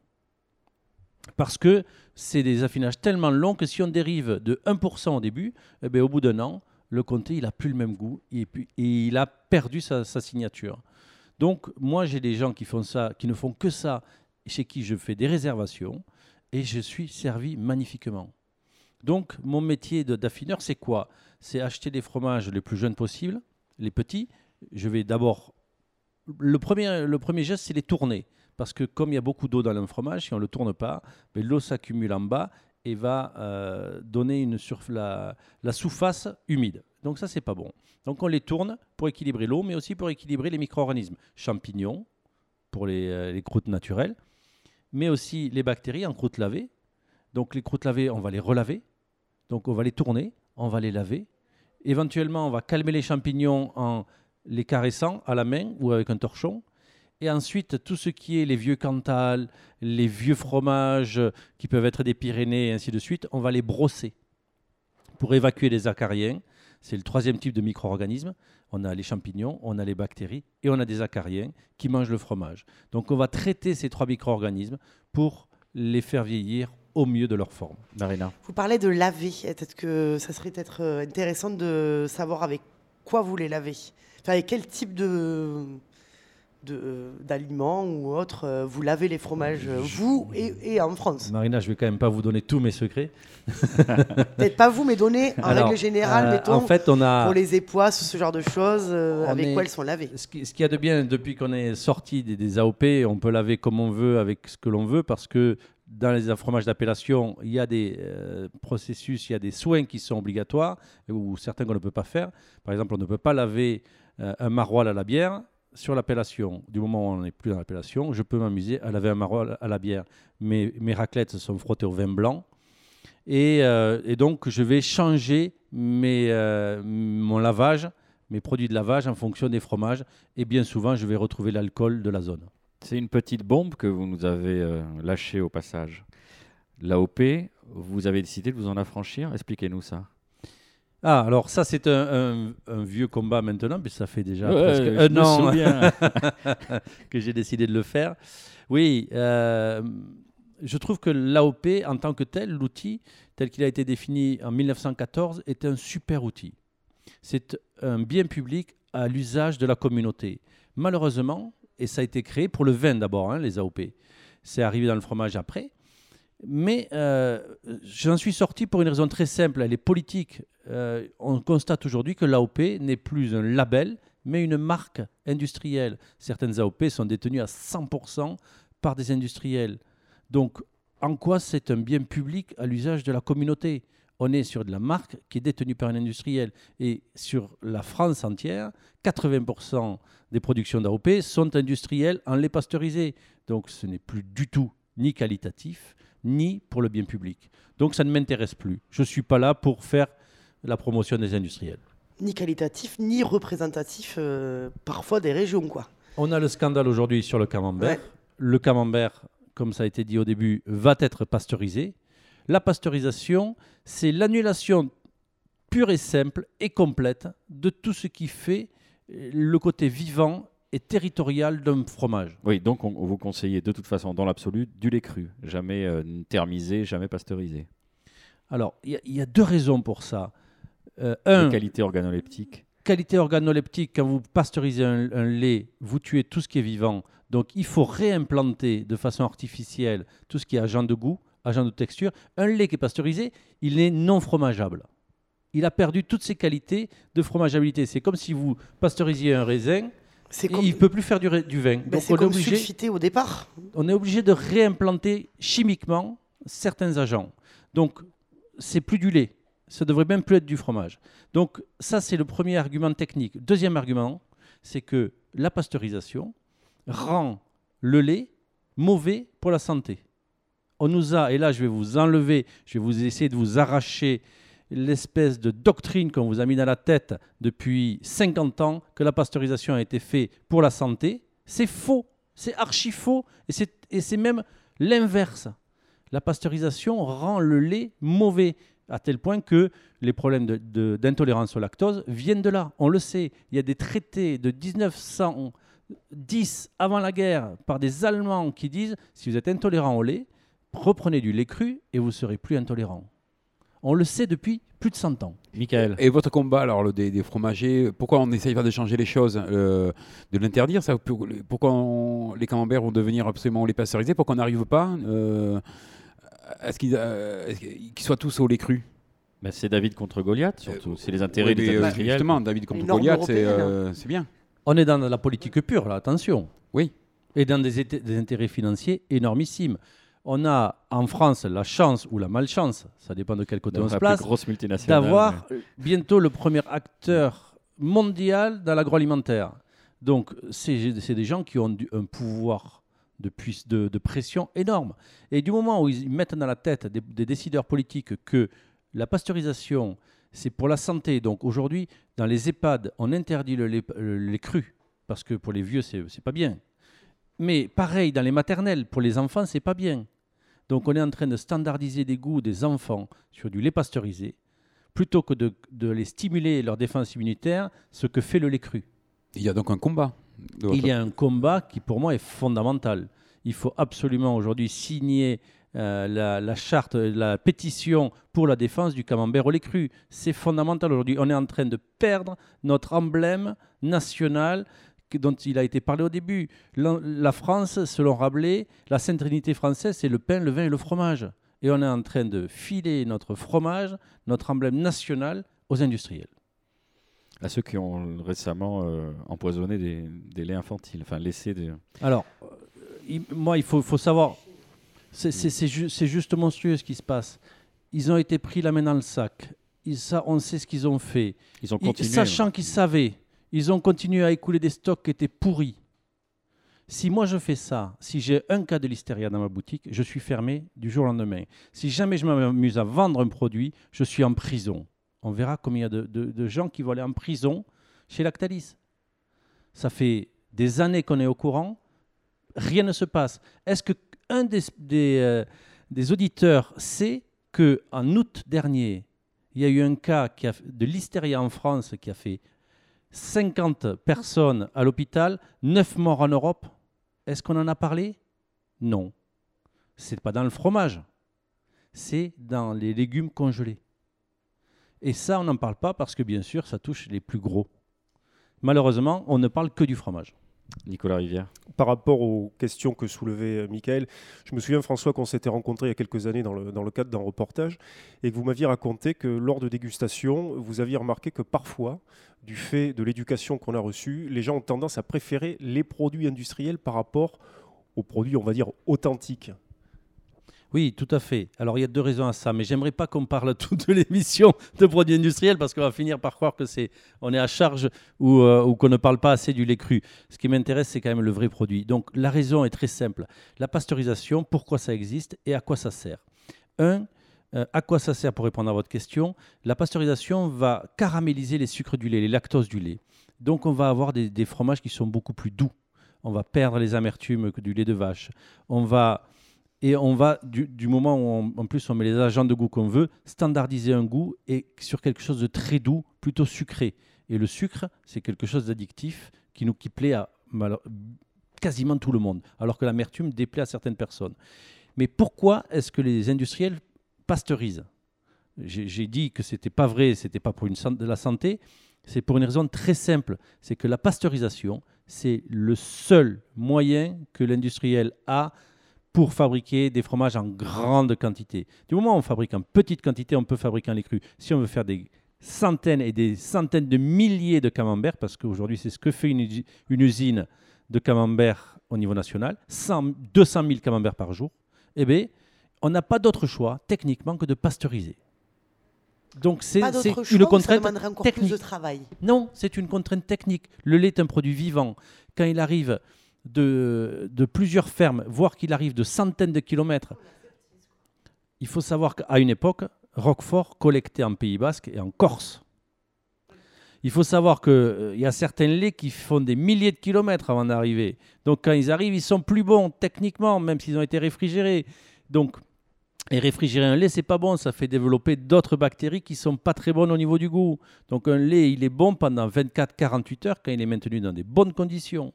Parce que c'est des affinages tellement longs que si on dérive de 1% au début, eh bien, au bout d'un an, le comté, il n'a plus le même goût et, il a perdu sa signature. Donc, moi, j'ai des gens qui font ça, qui ne font que ça, chez qui je fais des réservations, et je suis servi magnifiquement. Donc, mon métier d'affineur, c'est quoi? C'est acheter des fromages les plus jeunes possibles, les petits. Je vais d'abord. Le premier, le geste, c'est les tourner. Parce que comme il y a beaucoup d'eau dans un fromage, si on ne le tourne pas, ben, l'eau s'accumule en bas et va euh, donner une la, la, humide. Donc ça, c'est pas bon. Donc on les tourne pour équilibrer l'eau, mais aussi pour équilibrer les micro-organismes. Champignons, pour les, euh, les, croûtes naturelles, mais aussi les bactéries en croûte lavée. Donc les croûtes lavées, on va les relaver. Donc on va les tourner, on va les laver. Éventuellement, on va calmer les champignons en les caressant à la main ou avec un torchon. Et ensuite, tout ce qui est les vieux Cantal, les vieux fromages qui peuvent être des Pyrénées et ainsi de suite, on va les brosser pour évacuer les acariens. C'est le troisième type de micro-organismes. On a les champignons, on a les bactéries et on a des acariens qui mangent le fromage. Donc on va traiter ces trois micro-organismes pour les faire vieillir au mieux de leur forme. Marina. Vous parlez de laver. Peut-être que ça serait peut-être euh, intéressant de savoir avec quoi vous les lavez. Enfin, avec quel type de d'aliments ou autres, euh, vous lavez les fromages, euh, vous et, en France Marina, je vais quand même pas vous donner tous mes secrets. Peut-être pas vous, mais donner en règle générale, mettons, en fait, on a, pour les époisses, ce genre de choses, avec quoi elles sont lavées. Ce qu'il y a de bien, depuis qu'on est sorti des, des, AOP, on peut laver comme on veut, avec ce que l'on veut, parce que dans les fromages d'appellation, il y a des euh, processus, il y a des soins qui sont obligatoires ou certains qu'on ne peut pas faire. Par exemple, on ne peut pas laver euh, un maroilles à la bière sur l'appellation. Du moment où on n'est plus dans l'appellation, je peux m'amuser à laver un maroilles à la bière. Mes, mes raclettes sont frottées au vin blanc. Et, euh, donc, je vais changer mes, mon lavage, mes produits de lavage en fonction des fromages. Et bien souvent, je vais retrouver l'alcool de la zone. C'est une petite bombe que vous nous avez euh, lâchée au passage. L'AOP, vous avez décidé de vous en affranchir? Expliquez-nous ça. Ah, alors ça, c'est un, vieux combat maintenant, mais ça fait déjà presque un an que j'ai décidé de le faire. Oui, euh, je trouve que l'AOP, en tant que tel, l'outil tel qu'il a été défini en 1914, est un super outil. C'est un bien public à l'usage de la communauté. Malheureusement, et ça a été créé pour le vin d'abord, hein, les AOP. C'est arrivé dans le fromage après. Mais euh, j'en suis sorti pour une raison très simple, elle est politique. Euh, on constate aujourd'hui que l'AOP n'est plus un label, mais une marque industrielle. Certaines AOP sont détenues à 100% par des industriels. Donc, en quoi c'est un bien public à l'usage de la communauté? On est sur de la marque qui est détenue par un industriel. Et sur la France entière, 80% des productions d'AOP sont industrielles en lait pasteurisé. Donc ce n'est plus du tout ni qualitatif, ni pour le bien public. Donc ça ne m'intéresse plus. Je ne suis pas là pour faire la promotion des industriels. Ni qualitatif, ni représentatif euh, parfois des régions. quoi. On a le scandale aujourd'hui sur le camembert. Le camembert, comme ça a été dit au début, va être pasteurisé. La pasteurisation, c'est l'annulation pure et simple et complète de tout ce qui fait le côté vivant et territorial d'un fromage. Oui, donc on, vous conseillez de toute façon, dans l'absolu, du lait cru, jamais euh, thermisé, jamais pasteurisé. Alors, il y, a deux raisons pour ça. Euh, un, qualité organoleptique. Qualité organoleptique, quand vous pasteurisez un, un, lait, vous tuez tout ce qui est vivant. Donc, il faut réimplanter de façon artificielle tout ce qui est agent de goût, agent de texture. Un lait qui est pasteurisé, il est non fromageable. Il a perdu toutes ses qualités de fromageabilité. C'est comme si vous pasteurisiez un raisin. Il ne peut plus faire du, vin. Ben, c'est comme obligé, au départ. On est obligé de réimplanter chimiquement certains agents. Donc, c'est plus du lait. Ça devrait même plus être du fromage. Donc, ça, c'est le premier argument technique. Deuxième argument, c'est que la pasteurisation rend le lait mauvais pour la santé on nous a, et là je vais vous enlever, je vais vous essayer de vous arracher l'espèce de doctrine qu'on vous a mis dans la tête depuis 50 ans, que la pasteurisation a été faite pour la santé. C'est faux, c'est archi faux, et c'est même l'inverse. La pasteurisation rend le lait mauvais, à tel point que les problèmes d'intolérance au lactose viennent de là. On le sait, il y a des traités de 1910 avant la guerre par des Allemands qui disent si vous êtes intolérant au lait, reprenez du lait cru et vous serez plus intolérant. On le sait depuis plus de 100 ans. Michael. Et votre combat alors le, des, fromagers, pourquoi on essaye pas de changer les choses, euh, de l'interdire ça, Pourquoi les camemberts vont devenir absolument les pasteuriser Pourquoi on n'arrive pas euh, Est-ce qu'ils euh, soient tous au lait cru? Ben, C'est David contre Goliath, surtout. c'est les intérêts des industriels. Justement, David contre Goliath, c'est bien. On est dans la politique pure, là, attention. Oui. Et dans des, des intérêts financiers énormissimes on a en France la chance ou la malchance, ça dépend de quel côté on se place, d'avoir bientôt le premier acteur mondial dans l'agroalimentaire. Donc, c'est des gens qui ont un pouvoir de, de, pression énorme. Et du moment où ils mettent dans la tête des, décideurs politiques que la pasteurisation, c'est pour la santé. Donc aujourd'hui, dans les EHPAD, on interdit le lait, cru, parce que pour les vieux, c'est pas bien. Mais pareil, dans les maternelles, pour les enfants, c'est pas bien. Donc on est en train de standardiser des goûts des enfants sur du lait pasteurisé, plutôt que de, de les stimuler leur défense immunitaire, ce que fait le lait cru. Il y a donc un combat. Il y a un combat qui pour moi est fondamental. Il faut absolument aujourd'hui signer euh, la, charte, la pétition pour la défense du camembert au lait cru. C'est fondamental aujourd'hui. On est en train de perdre notre emblème national dont il a été parlé au début. La, France, selon Rabelais, la sainte trinité française, c'est le pain, le vin et le fromage. Et on est en train de filer notre fromage, notre emblème national, aux industriels. À ceux qui ont récemment euh, empoisonné des, laits infantiles, enfin laissé des... Alors, euh, moi, il faut, faut savoir, c'est juste monstrueux ce qui se passe. Ils ont été pris la main dans le sac. Ils, ça, on sait ce qu'ils ont fait. Ils ont continué. sachant qu'ils savaient, ils ont continué à écouler des stocks qui étaient pourris. Si moi je fais ça, si j'ai un cas de listeria dans ma boutique, je suis fermé du jour au lendemain. Si jamais je m'amuse à vendre un produit, je suis en prison. On verra combien il y a de, gens qui vont aller en prison chez Lactalis. Ça fait des années qu'on est au courant, rien ne se passe. Est-ce qu'un des, des, euh, auditeurs sait qu'en août dernier, il y a eu un cas de listeria en France qui a fait 50 personnes à l'hôpital, 9 morts en Europe Est-ce qu'on en a parlé? Non. C'est pas dans le fromage, c'est dans les légumes congelés. Et ça, on n'en parle pas parce que, bien sûr, ça touche les plus gros. Malheureusement, on ne parle que du fromage. Nicolas Rivière. Par rapport aux questions que soulevait euh, Michael, je me souviens, François, qu'on s'était rencontrés il y a quelques années dans le, dans le cadre d'un reportage et que vous m'aviez raconté que lors de dégustation, vous aviez remarqué que parfois, du fait de l'éducation qu'on a reçue, les gens ont tendance à préférer les produits industriels par rapport aux produits, on va dire, authentiques. Oui, tout à fait. Alors il y a deux raisons à ça, mais j'aimerais pas qu'on parle toute l'émission de produits industriels parce qu'on va finir par croire que c'est on est à charge ou, euh, ou qu'on ne parle pas assez du lait cru. Ce qui m'intéresse, c'est quand même le vrai produit. Donc la raison est très simple. La pasteurisation, pourquoi ça existe et à quoi ça sert? Un, euh, à quoi ça sert pour répondre à votre question? La pasteurisation va caraméliser les sucres du lait, les lactoses du lait. Donc on va avoir des, des fromages qui sont beaucoup plus doux. On va perdre les amertumes du lait de vache. On va et on va, du, moment où en plus on met les agents de goût qu'on veut, standardiser un goût et sur quelque chose de très doux, plutôt sucré. Et le sucre, c'est quelque chose d'addictif qui nous qui plaît à quasiment tout le monde, alors que l'amertume déplaît à certaines personnes. Mais pourquoi est-ce que les industriels pasteurisent? J'ai dit que c'était pas vrai, c'était pas pour une de la santé. C'est pour une raison très simple, c'est que la pasteurisation, c'est le seul moyen que l'industriel a pour fabriquer des fromages en grande quantité. Du moment où on fabrique en petite quantité, on peut fabriquer en lait cru. Si on veut faire des centaines et des centaines de milliers de camemberts, parce qu'aujourd'hui c'est ce que fait une, usine de camembert au niveau national, 200 000 camemberts par jour, eh bien, on n'a pas d'autre choix techniquement que de pasteuriser. Donc c'est une contrainte technique. de travail? Non, c'est une contrainte technique. Le lait est un produit vivant. Quand il arrive de, plusieurs fermes, voire qu'il arrive de centaines de kilomètres. Il faut savoir qu'à une époque, Roquefort collectait en Pays Basque et en Corse. Il faut savoir qu'il euh, y a certains laits qui font des milliers de kilomètres avant d'arriver. Donc quand ils arrivent, ils sont plus bons techniquement, même s'ils ont été réfrigérés. Donc, et réfrigérer un lait, c'est pas bon, ça fait développer d'autres bactéries qui sont pas très bonnes au niveau du goût. Donc un lait, il est bon pendant 24-48 heures quand il est maintenu dans des bonnes conditions.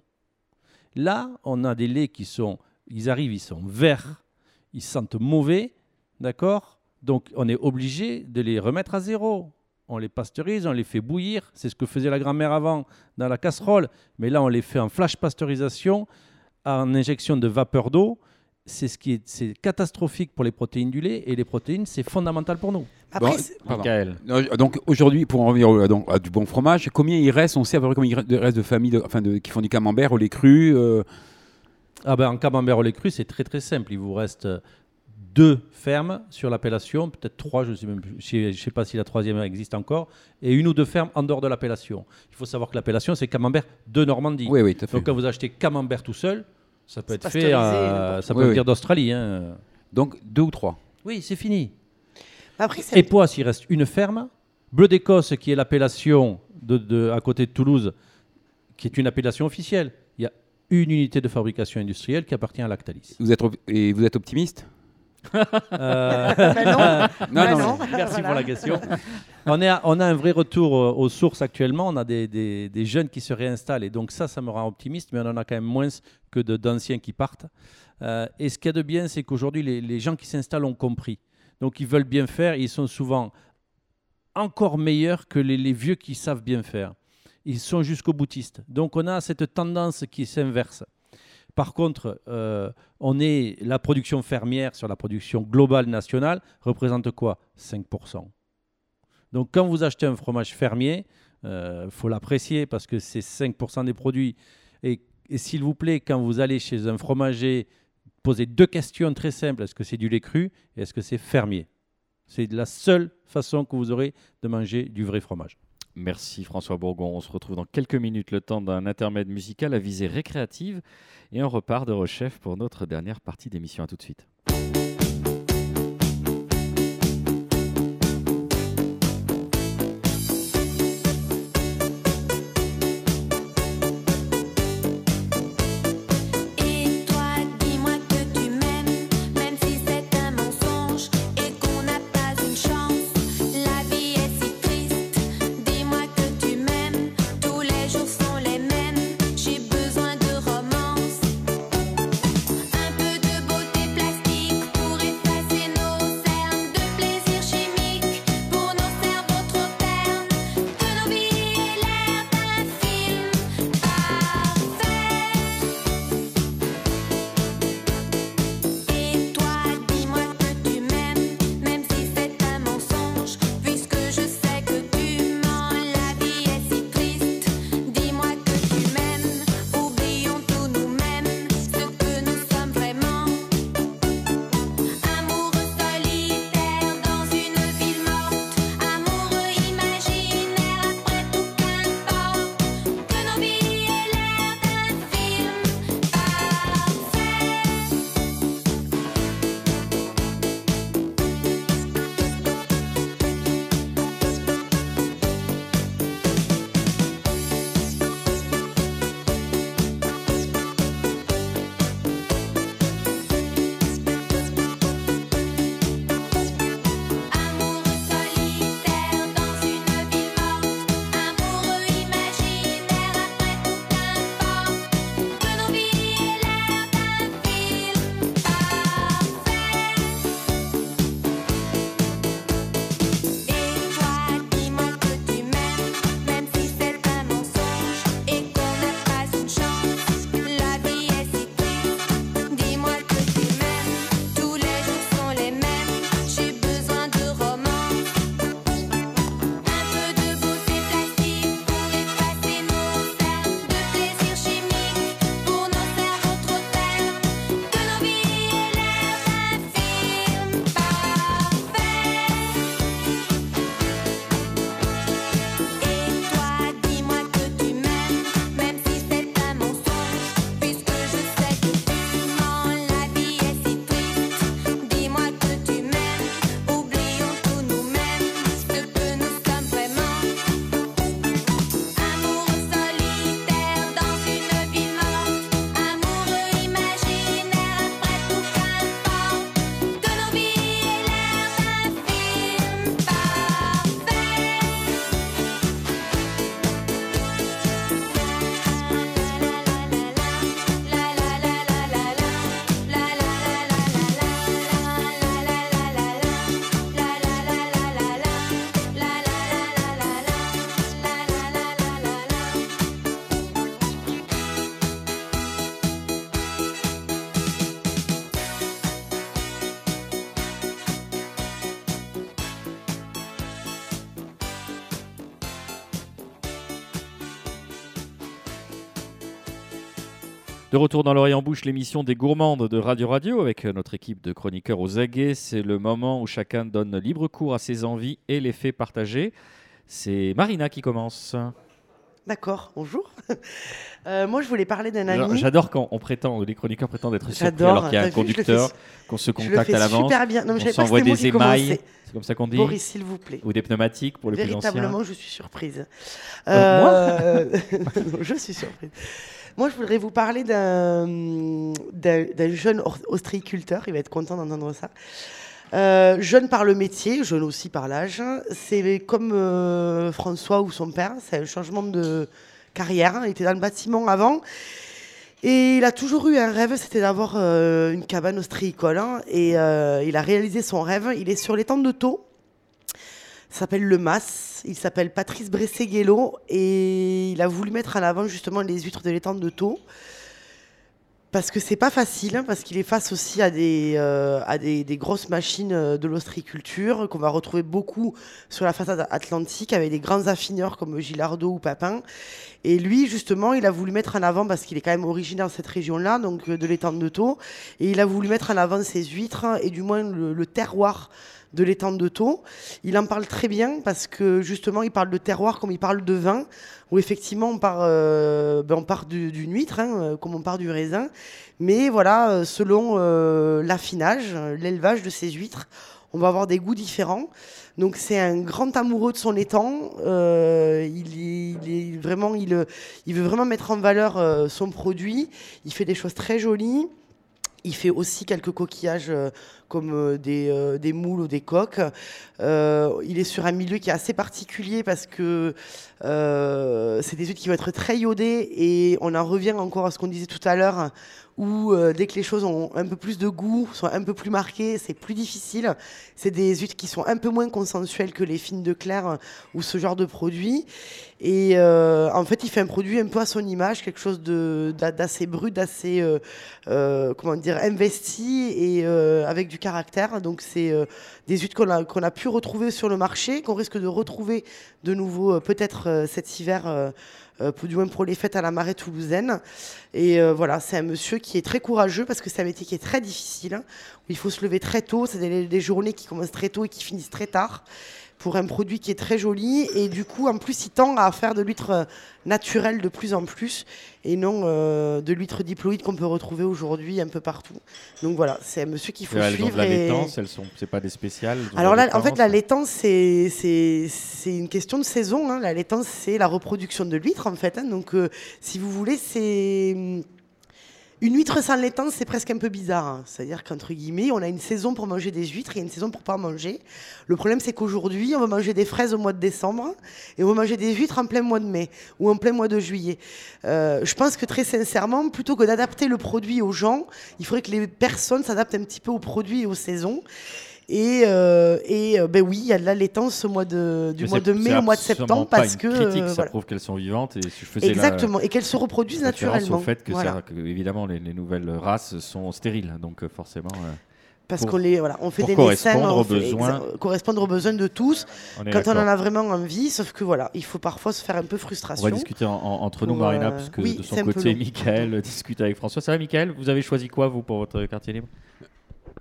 Là, on a des laits qui sont, ils arrivent, ils sont verts, ils sentent mauvais, d'accord? Donc on est obligé de les remettre à zéro. On les pasteurise, on les fait bouillir, c'est ce que faisait la grand-mère avant dans la casserole, mais là on les fait en flash pasteurisation, en injection de vapeur d'eau. C'est ce qui est, catastrophique pour les protéines du lait. Et les protéines, c'est fondamental pour nous. Donc aujourd'hui, pour en revenir à du bon fromage, combien il reste On sait à peu près combien il reste de familles enfin de, qui font du camembert au lait cru euh, ah ben, En camembert au lait cru, c'est très très simple. Il vous reste deux fermes sur l'appellation, peut-être trois, je ne sais, pas si la troisième existe encore, et une ou deux fermes en dehors de l'appellation. Il faut savoir que l'appellation, c'est camembert de Normandie. Oui, oui, tout à fait. Donc quand vous achetez camembert tout seul, ça peut être fait, ça peut venir d'Australie. Hein. Donc deux ou trois Oui, c'est fini. Après, et Poisse, il reste une ferme. Bleu d'Écosse, qui est l'appellation de, à côté de Toulouse, qui est une appellation officielle. Il y a une unité de fabrication industrielle qui appartient à Lactalis. Vous êtes, et vous êtes optimiste? Euh, ben non. non, Merci pour la question. On, est on a un vrai retour euh, aux sources actuellement. On a des, des, jeunes qui se réinstallent. Et donc ça, ça me rend optimiste. Mais on en a quand même moins que d'anciens qui partent. Euh, et ce qu'il y a de bien, c'est qu'aujourd'hui, les, les, gens qui s'installent ont compris. Donc ils veulent bien faire. Ils sont souvent encore meilleurs que les, vieux qui savent bien faire. Ils sont jusqu'au boutiste. Donc on a cette tendance qui s'inverse. Par contre, euh, on est la production fermière sur la production globale nationale représente quoi? 5%. Donc quand vous achetez un fromage fermier, il euh, faut l'apprécier parce que c'est 5% des produits. Et, s'il vous plaît, quand vous allez chez un fromager, posez deux questions très simples. Est-ce que c'est du lait cru et est-ce que c'est fermier? C'est la seule façon que vous aurez de manger du vrai fromage. Merci François Bourgon. On se retrouve dans quelques minutes, le temps d'un intermède musical à visée récréative. Et on repart de Rechef pour notre dernière partie d'émission. À tout de suite. Retour dans l'oreille en bouche, l'émission des gourmandes de Radio Radio avec notre équipe de chroniqueurs aux aguets. C'est le moment où chacun donne libre cours à ses envies et les fait partager. C'est Marina qui commence. D'accord, bonjour. Euh, moi, je voulais parler d'un ami. J'adore quand on prétend, les chroniqueurs prétendent être surpris alors qu'il y a un conducteur, qu'on se contacte à l'avance. super bien. Non, on s'envoie des émails, c'est comme ça qu'on dit. Boris, s'il vous plaît. Ou des pneumatiques pour les plus anciens. Véritablement, je suis surprise. Euh, moi Je suis surprise. Moi, je voudrais vous parler d'un jeune ostréiculteur. Il va être content d'entendre ça. Euh, jeune par le métier, jeune aussi par l'âge. C'est comme euh, François ou son père, c'est un changement de carrière. Il était dans le bâtiment avant. Et il a toujours eu un rêve, c'était d'avoir euh, une cabane ostréicole. Hein. et il a réalisé son rêve. Il est sur l'étang de Taux. S'appelle Le Mas. Il s'appelle Patrice Bresseguello. Et il a voulu mettre en avant justement les huîtres de l'étang de Taux parce que c'est pas facile, hein, parce qu'il est face aussi à des, euh, à des, grosses machines euh, de l'ostriculture qu'on va retrouver beaucoup sur la façade atlantique avec des grands affineurs comme Gilardo ou Papin. Et lui, justement, il a voulu mettre en avant, parce qu'il est quand même originaire de cette région-là, donc euh, de l'étang de Taux, et il a voulu mettre en avant ses huîtres et du moins le terroir de l'étang de Taux. Il en parle très bien parce que justement, il parle de terroir comme il parle de vin, où effectivement, on part, euh, ben, on part d'une huître, hein, euh, comme on part du raisin. Mais voilà, euh, selon l'affinage, l'élevage de ces huîtres, on va avoir des goûts différents. Donc c'est un grand amoureux de son étang. il, est vraiment, il, il, veut vraiment mettre en valeur son produit. Il fait des choses très jolies. Il fait aussi quelques coquillages comme euh, des, euh, des, moules ou des coques. Euh, il est sur un milieu qui est assez particulier parce que c'est des huîtres qui vont être très iodées et on en revient encore à ce qu'on disait tout à l'heure où dès que les choses ont un peu plus de goût, sont un peu plus marquées, c'est plus difficile. C'est des huîtres qui sont un peu moins consensuelles que les fines de clair ou ce genre de produit. Et euh, en fait, il fait un produit un peu à son image, quelque chose d'assez brut, d'assez euh, euh, comment dire investi et avec du caractère. Donc c'est des huîtres qu'on a, a pu retrouver sur le marché, qu'on risque de retrouver de nouveau peut-être cet hiver. Du moins pour les fêtes à la marée toulousaine. Et voilà, c'est un monsieur qui est très courageux parce que c'est un métier qui est très difficile, hein, où il faut se lever très tôt, c'est des, journées qui commencent très tôt et qui finissent très tard pour un produit qui est très joli et du coup en plus il tend à faire de l'huître euh, naturelle de plus en plus et non euh, de l'huître diploïde qu'on peut retrouver aujourd'hui un peu partout. Donc voilà, c'est un monsieur qu'il faut elles suivre. Ont de la laitance, elles sont, c'est pas des spéciales. Alors là, en fait, la laitance c'est c'est une question de saison. Hein. La laitance c'est la reproduction de l'huître en fait. Hein. Donc euh, si vous voulez, c'est une huître sans laitance, c'est presque un peu bizarre. Hein. C'est-à-dire qu'entre guillemets, on a une saison pour manger des huîtres et une saison pour pas manger. Le problème, c'est qu'aujourd'hui, on va manger des fraises au mois de décembre et on va manger des huîtres en plein mois de mai ou en plein mois de juillet. Euh, je pense que très sincèrement, plutôt que d'adapter le produit aux gens, il faudrait que les personnes s'adaptent un petit peu au produit et aux saisons. Et, euh, et euh, ben oui, il y a de la laitance au mois de, du mois de mai au mois de septembre parce que critique, ça prouve qu'elles sont vivantes et je faisais exactement et qu'elles se reproduisent naturellement. Au fait que, évidemment les, nouvelles races sont stériles, donc euh, forcément. parce qu'on les voilà, on fait des aux besoins, correspondre aux besoins de tous quand on en a vraiment envie. Sauf que voilà, il faut parfois se faire un peu frustration. On va discuter entre nous, Marina, parce que de son côté, Michael discute avec François. Ça va, Michael? Vous avez choisi quoi vous pour votre quartier libre?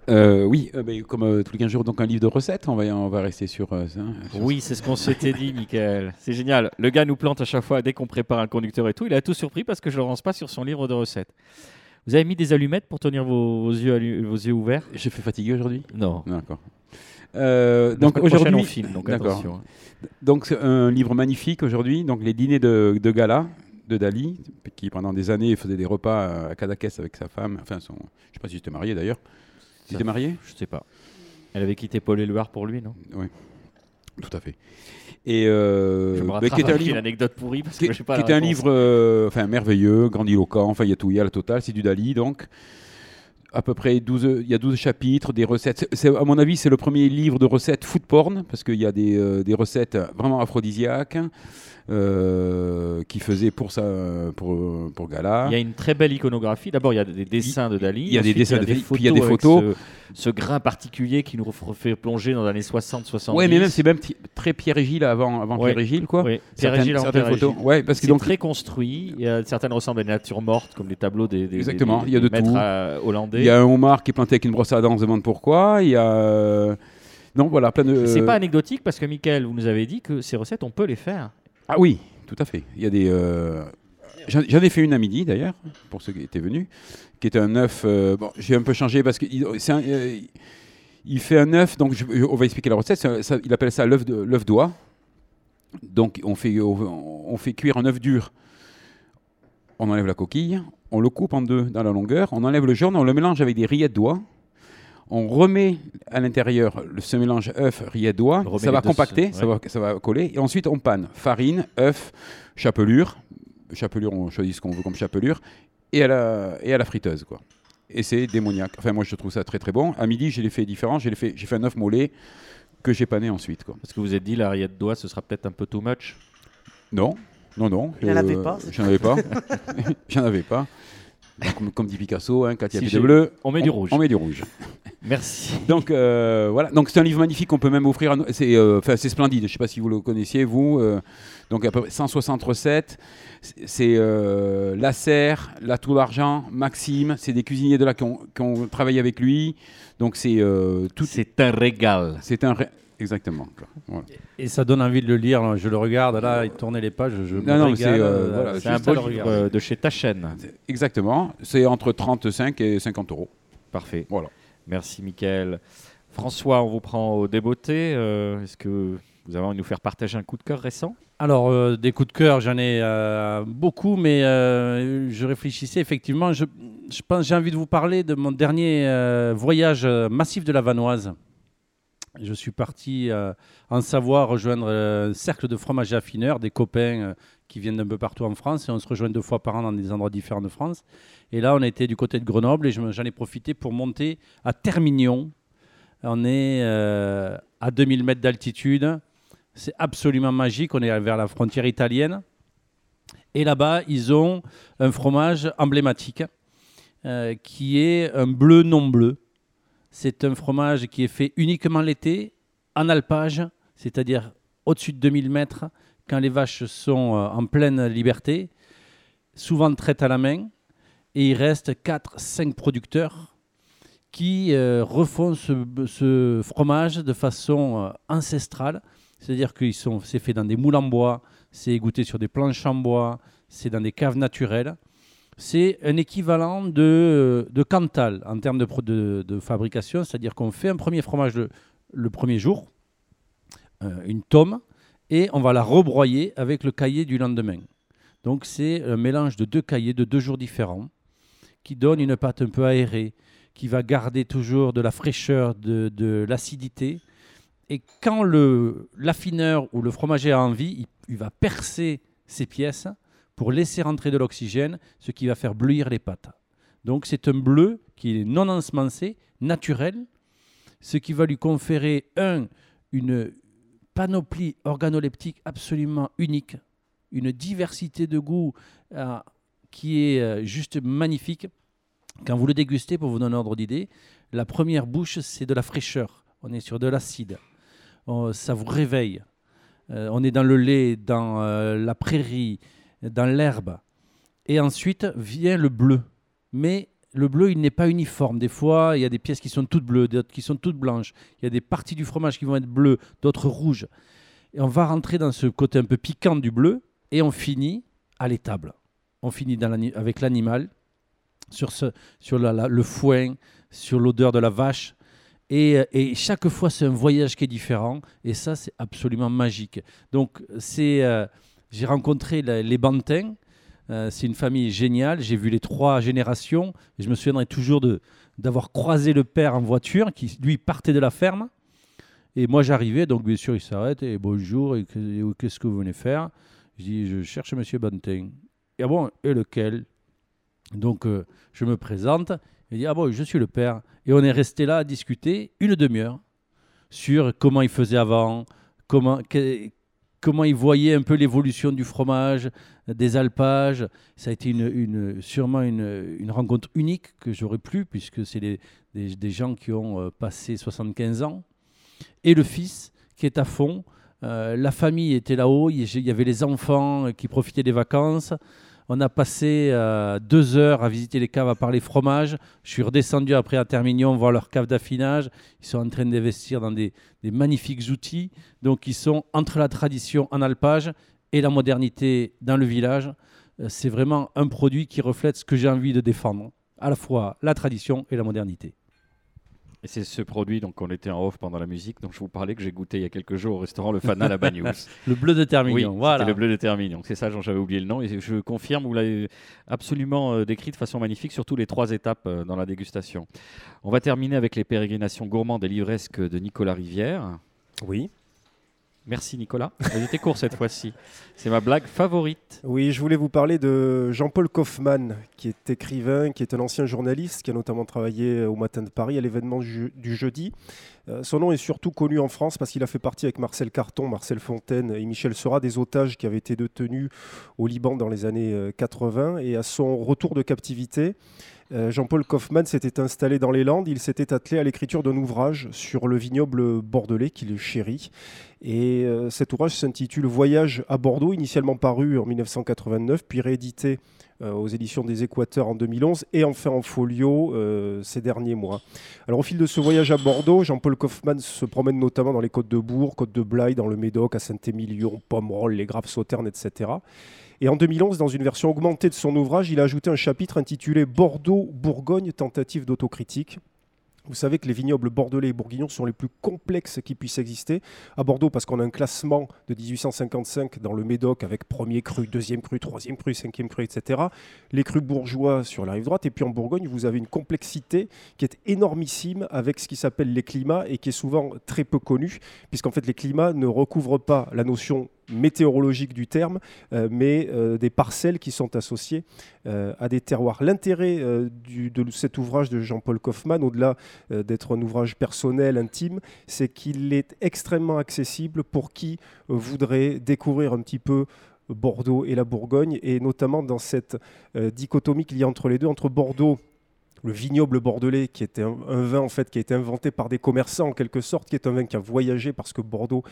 Euh, oui, euh, bah, comme euh, tous les 15 jours, donc un livre de recettes, on va, on va rester sur ça. oui, c'est ce qu'on s'était dit, Michael. C'est génial. Le gars nous plante à chaque fois dès qu'on prépare un conducteur et tout. Il a tout surpris parce que je ne lance pas sur son livre de recettes. Vous avez mis des allumettes pour tenir vos, yeux, vos yeux ouverts? J'ai fait fatiguer aujourd'hui? Non. D'accord. donc aujourd'hui, donc attention. Donc un livre magnifique aujourd'hui. Donc les dîners de, de, gala de Dali, qui pendant des années faisait des repas à Cadaqués avec sa femme. Enfin, son, je ne sais pas si c'était marié d'ailleurs. Tu étais marié? Je sais pas. Elle avait quitté Paul Éluard pour lui, non? Oui, tout à fait. Et euh, qui était un livre, une anecdote pourrie parce que je sais pas. Qui était un livre, euh, enfin merveilleux, grandiloquent. Enfin, il y a tout, il y a la totale. C'est du Dali, donc. à peu près 12, il y a 12 chapitres, des recettes. C'est, à mon avis, c'est le premier livre de recettes food porn, parce qu'il y a des, euh, des recettes vraiment aphrodisiaques. Euh, qui faisait pour, ça, pour, pour Gala. Il y a une très belle iconographie. D'abord, il y a des dessins de Dali. Il y a des dessins de Dali, puis il y a des photos. Ce, grain particulier qui nous fait plonger dans les années 60-70. Oui, mais même c'est même très Pierre et Gilles avant, avant Pierre et Gilles, quoi. Oui. Pierre et Gilles avant Pierre photos. Ouais, parce donc... très construit. Il y a certaines ressemblent à des natures mortes, comme les tableaux des, des Exactement. Il y a de tout. Euh, hollandais. Il y a un homard qui est planté avec une brosse à dents, on se demande pourquoi. Il y a. Euh, non, voilà, plein de. C'est pas anecdotique parce que Michael, vous nous avez dit que ces recettes, on peut les faire. Ah oui, tout à fait. Il y a des. Euh... J'en ai fait une à midi d'ailleurs, pour ceux qui étaient venus, qui était un œuf. Euh... Bon, j'ai un peu changé parce qu'il euh... il fait un œuf, donc on va expliquer la recette. Il appelle ça l'œuf d'oie. Donc on fait, on fait cuire un œuf dur. On enlève la coquille, on le coupe en deux dans la longueur, on enlève le jaune, on le mélange avec des rillettes d'oie on remet à l'intérieur ce mélange œuf, rillettes d'oie, ça va compacter, ça, va, ça va coller, et ensuite on panne farine, œuf, chapelure, chapelure on choisit ce qu'on veut comme chapelure, et à la, et à la friteuse quoi. Et c'est démoniaque. Enfin moi je trouve ça très très bon. À midi j'ai fait différent, j'ai fait, fait un œuf mollet que j'ai pané ensuite quoi. Parce que vous avez dit la rillette d'oie ce sera peut-être un peu too much. Non, non non. Il n'y en avait pas. J'en avais pas. J'en avais pas. comme, dit Picasso, hein, quand il y a de bleu, on met du rouge. On met du rouge. Merci. Donc euh, voilà, donc c'est un livre magnifique qu'on peut même offrir. C'est euh, c'est splendide. Je ne sais pas si vous le connaissiez vous. Euh, donc à peu près 160 recettes. C'est La Serre, La Tour d'Argent, Maxime. C'est des cuisiniers de là qui ont, qui ont travaillé avec lui. Donc c'est tout. C'est un régal. C'est un Exactement. Et ça donne envie de le lire. Je le regarde là, il tournait les pages. Je non, non, c'est voilà, un beau livre de chez ta chaîne. Exactement. C'est entre 35 et 50 euros. Parfait. Voilà. Merci, Mickaël. François, on vous prend au débeauté. Euh, est-ce que vous avez envie de nous faire partager un coup de cœur récent? Alors, euh, des coups de cœur, j'en ai euh, beaucoup, mais je réfléchissais effectivement. J'ai envie de vous parler de mon dernier voyage massif de la Vanoise. Je suis parti en Savoie rejoindre un cercle de fromagers affineurs, des copains qui viennent d'un peu partout en France, et on se rejoint deux fois par an dans des endroits différents de France. Et là, on était du côté de Grenoble et j'en ai profité pour monter à Termignon. On est euh, à 2000 mètres d'altitude. C'est absolument magique. On est vers la frontière italienne. Et là-bas, ils ont un fromage emblématique euh, qui est un bleu non bleu. C'est un fromage qui est fait uniquement l'été, en alpage, c'est-à-dire au-dessus de 2000 mètres, quand les vaches sont euh, en pleine liberté, souvent traites à la main et il reste 4-5 producteurs qui euh, refont ce, fromage de façon euh, ancestrale. C'est-à-dire que c'est fait dans des moules en bois, c'est goûté sur des planches en bois, c'est dans des caves naturelles. C'est un équivalent de, Cantal en termes de, fabrication, c'est-à-dire qu'on fait un premier fromage le, premier jour, une tome, et on va la rebroyer avec le cahier du lendemain. Donc c'est un mélange de deux cahiers de deux jours différents qui donne une pâte un peu aérée, qui va garder toujours de la fraîcheur, de, l'acidité. Et quand l'affineur ou le fromager a envie, il, va percer ces pièces pour laisser rentrer de l'oxygène, ce qui va faire bleuir les pâtes. Donc c'est un bleu qui est non ensemencé, naturel, ce qui va lui conférer, un, une panoplie organoleptique absolument unique, une diversité de goûts euh, qui est euh, juste magnifique. Quand vous le dégustez, pour vous donner un ordre d'idée, la première bouche, c'est de la fraîcheur. On est sur de l'acide. ça vous réveille. Euh, on est dans le lait, dans euh, la prairie, dans l'herbe. Et ensuite vient le bleu. Mais le bleu, il n'est pas uniforme. Des fois, il y a des pièces qui sont toutes bleues, d'autres qui sont toutes blanches. Il y a des parties du fromage qui vont être bleues, d'autres rouges. Et on va rentrer dans ce côté un peu piquant du bleu et on finit à l'étable on finit avec l'animal, sur, le foin, sur l'odeur de la vache. Et, chaque fois, c'est un voyage qui est différent. Et ça, c'est absolument magique. Donc, c'est, euh, j'ai rencontré les Bantins. Euh, c'est une famille géniale. J'ai vu les trois générations. Et je me souviendrai toujours d'avoir croisé le père en voiture, qui lui partait de la ferme. Et moi, j'arrivais. Donc, bien sûr, il s'arrête. Et bonjour. Et qu'est-ce que vous venez faire? Je dis Je cherche Monsieur Bantin. Et bon, et lequel? Donc, euh, je me présente. Il dit Ah bon, je suis le père. Et on est resté là à discuter une demi-heure sur comment il faisait avant, comment, comment il voyait un peu l'évolution du fromage, des alpages. Ça a été une, sûrement une, rencontre unique que j'aurais plu, puisque c'est des, des, gens qui ont euh, passé 75 ans. Et le fils qui est à fond. Euh, la famille était là-haut, il y avait les enfants qui profitaient des vacances. On a passé euh, deux heures à visiter les caves à parler fromage. Je suis redescendu après à Termignon voir leur cave d'affinage. Ils sont en train d'investir dans des, magnifiques outils. Donc ils sont entre la tradition en alpage et la modernité dans le village. Euh, c'est vraiment un produit qui reflète ce que j'ai envie de défendre, à la fois la tradition et la modernité. Et c'est ce produit, donc on était en off pendant la musique, donc je vous parlais que j'ai goûté il y a quelques jours au restaurant Le Fana la Bagnous. le bleu de Termignon, oui, voilà. le bleu de Termignon, c'est ça dont j'avais oublié le nom. Et je confirme, vous l'avez absolument euh, décrit de façon magnifique, surtout les trois étapes euh, dans la dégustation. On va terminer avec les pérégrinations gourmandes et livresques de Nicolas Rivière. Oui. Merci Nicolas. Elle était court cette fois-ci. C'est ma blague favorite. Oui, je voulais vous parler de Jean-Paul Kaufmann, qui est écrivain, qui est un ancien journaliste, qui a notamment travaillé au Matin de Paris à l'événement du jeudi. Euh, son nom est surtout connu en France parce qu'il a fait partie avec Marcel Carton, Marcel Fontaine et Michel Seurat des otages qui avaient été détenus au Liban dans les années 80. Euh, et à son retour de captivité, euh, Jean-Paul Kaufmann s'était installé dans les Landes. Il s'était attelé à l'écriture d'un ouvrage sur le vignoble bordelais qu'il chérit. Et euh, cet ouvrage s'intitule Voyage à Bordeaux, initialement paru en 1989, puis réédité euh, aux éditions des Équateurs en 2011 et enfin en folio ces derniers mois. Alors au fil de ce voyage à Bordeaux, Jean-Paul Kaufmann se promène notamment dans les côtes de Bourg, côtes de Blaye, dans le Médoc, à Saint-Émilion, Pomerol, les Graves Sauternes, etc. Et en 2011, dans une version augmentée de son ouvrage, il a ajouté un chapitre intitulé Bordeaux-Bourgogne, tentative d'autocritique. Vous savez que les vignobles bordelais et bourguignons sont les plus complexes qui puissent exister. À Bordeaux, parce qu'on a un classement de 1855 dans le Médoc avec premier cru, deuxième cru, troisième cru, cinquième cru, etc. Les crus bourgeois sur la rive droite. Et puis en Bourgogne, vous avez une complexité qui est énormissime avec ce qui s'appelle les climats et qui est souvent très peu connue, puisqu'en fait les climats ne recouvrent pas la notion météorologique du terme, euh, mais euh, des parcelles qui sont associées euh, à des terroirs. L'intérêt de cet ouvrage de Jean-Paul Kaufmann, au-delà d'être un ouvrage personnel, intime, c'est qu'il est extrêmement accessible pour qui voudrait découvrir un petit peu Bordeaux et la Bourgogne, et notamment dans cette dichotomie qu'il y a entre les deux, entre Bordeaux le vignoble bordelais, qui était un, vin en fait qui a été inventé par des commerçants en quelque sorte, qui est un vin qui a voyagé parce que Bordeaux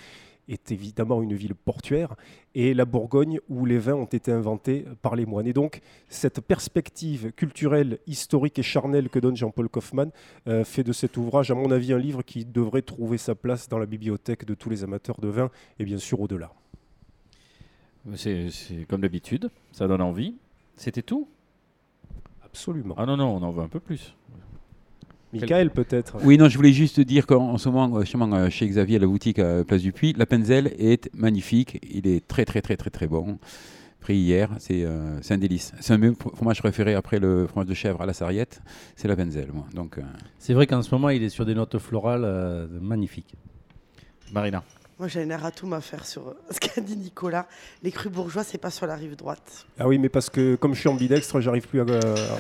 est évidemment une ville portuaire, et la Bourgogne où les vins ont été inventés par les moines. Et donc cette perspective culturelle, historique et charnelle que donne Jean-Paul Kaufmann euh, fait de cet ouvrage, à mon avis, un livre qui devrait trouver sa place dans la bibliothèque de tous les amateurs de vin, et bien sûr au-delà. C'est comme d'habitude, ça donne envie. C'était tout Absolument. Ah non, non, on en veut un peu plus. Michael peut-être. Oui, non, je voulais juste dire qu'en ce moment, euh, chez Xavier à la boutique à Place du Puy, la Penzel est magnifique. Il est très, très, très, très, très bon. Pris hier, c'est euh, un délice. C'est un fromage préféré après le fromage de chèvre à la sarriette, c'est la Penzel. Moi. Donc, euh, C'est vrai qu'en ce moment, il est sur des notes florales magnifiques. Marina. Moi, j'ai un erratum à faire sur ce qu'a dit Nicolas. Les crus bourgeois, c'est pas sur la rive droite. Ah oui, mais parce que comme je suis ambidextre, j'arrive plus à,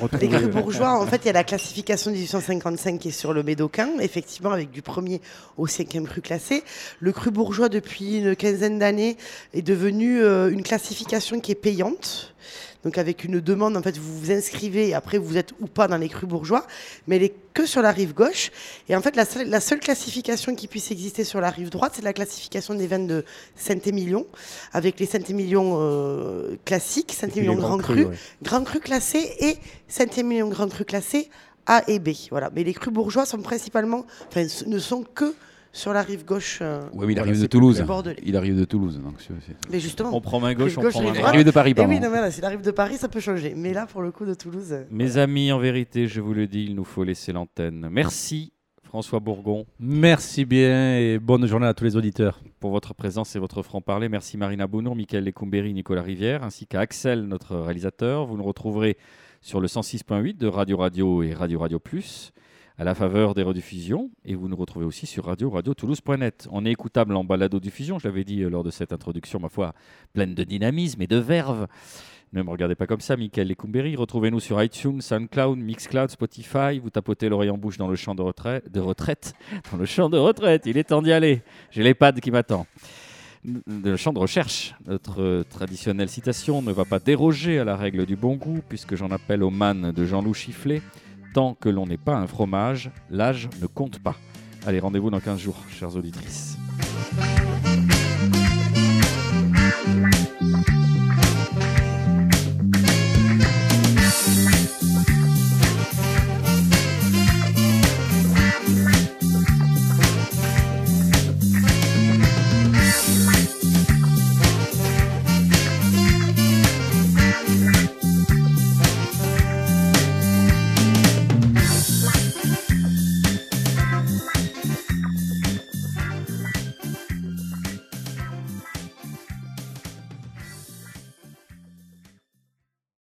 retrouver. Les crus bourgeois, en fait, il y a la classification 1855 qui est sur le Médocain, effectivement, avec du premier au cinquième cru classé. Le cru bourgeois, depuis une quinzaine d'années, est devenu euh, une classification qui est payante donc avec une demande, en fait, vous vous inscrivez et après vous êtes ou pas dans les crus bourgeois, mais elle est que sur la rive gauche. Et en fait, la seule, classification qui puisse exister sur la rive droite, c'est la classification des vins de Saint-Émilion, avec les Saint-Émilion euh, classiques, Saint-Émilion Grand Cru, Grand Cru classé et Saint-Émilion Grand Cru classé A et B. Voilà. Mais les crus bourgeois sont principalement, enfin, ne sont que sur la rive gauche. Euh, oui, il arrive de Toulouse. Il arrive de Toulouse. Donc mais justement. On prend main gauche, on prend main droite. Il arrive de Paris, eh pardon. oui, non, s'il arrive de Paris, ça peut changer. Mais là, pour le coup, de Toulouse. Euh, Mes amis, en vérité, je vous le dis, il nous faut laisser l'antenne. Merci. François Bourgon. Merci bien et bonne journée à tous les auditeurs. Pour votre présence et votre franc-parler, merci Marina Bounour, Michael Lecumberi, Nicolas Rivière, ainsi qu'à Axel, notre réalisateur. Vous nous retrouverez sur le 106.8 de Radio Radio et Radio Radio Plus à la faveur des rediffusions. Et vous nous retrouvez aussi sur radio radio toulouse.net. On est écoutable en balado-diffusion, je l'avais dit lors de cette introduction, ma foi, pleine de dynamisme et de verve. Ne me regardez pas comme ça, Michael Lecumberi. Retrouvez-nous sur iTunes, SoundCloud, Mixcloud, Spotify. Vous tapotez l'oreille en bouche dans le champ de retraite. De retraite dans le champ de retraite, il est temps d'y aller. J'ai l'EHPAD qui m'attend le champ de recherche. Notre traditionnelle citation ne va pas déroger à la règle du bon goût, puisque j'en appelle au man de Jean-Loup Chifflet. Tant que l'on n'est pas un fromage, l'âge ne compte pas. Allez, rendez-vous dans 15 jours, chères auditrices.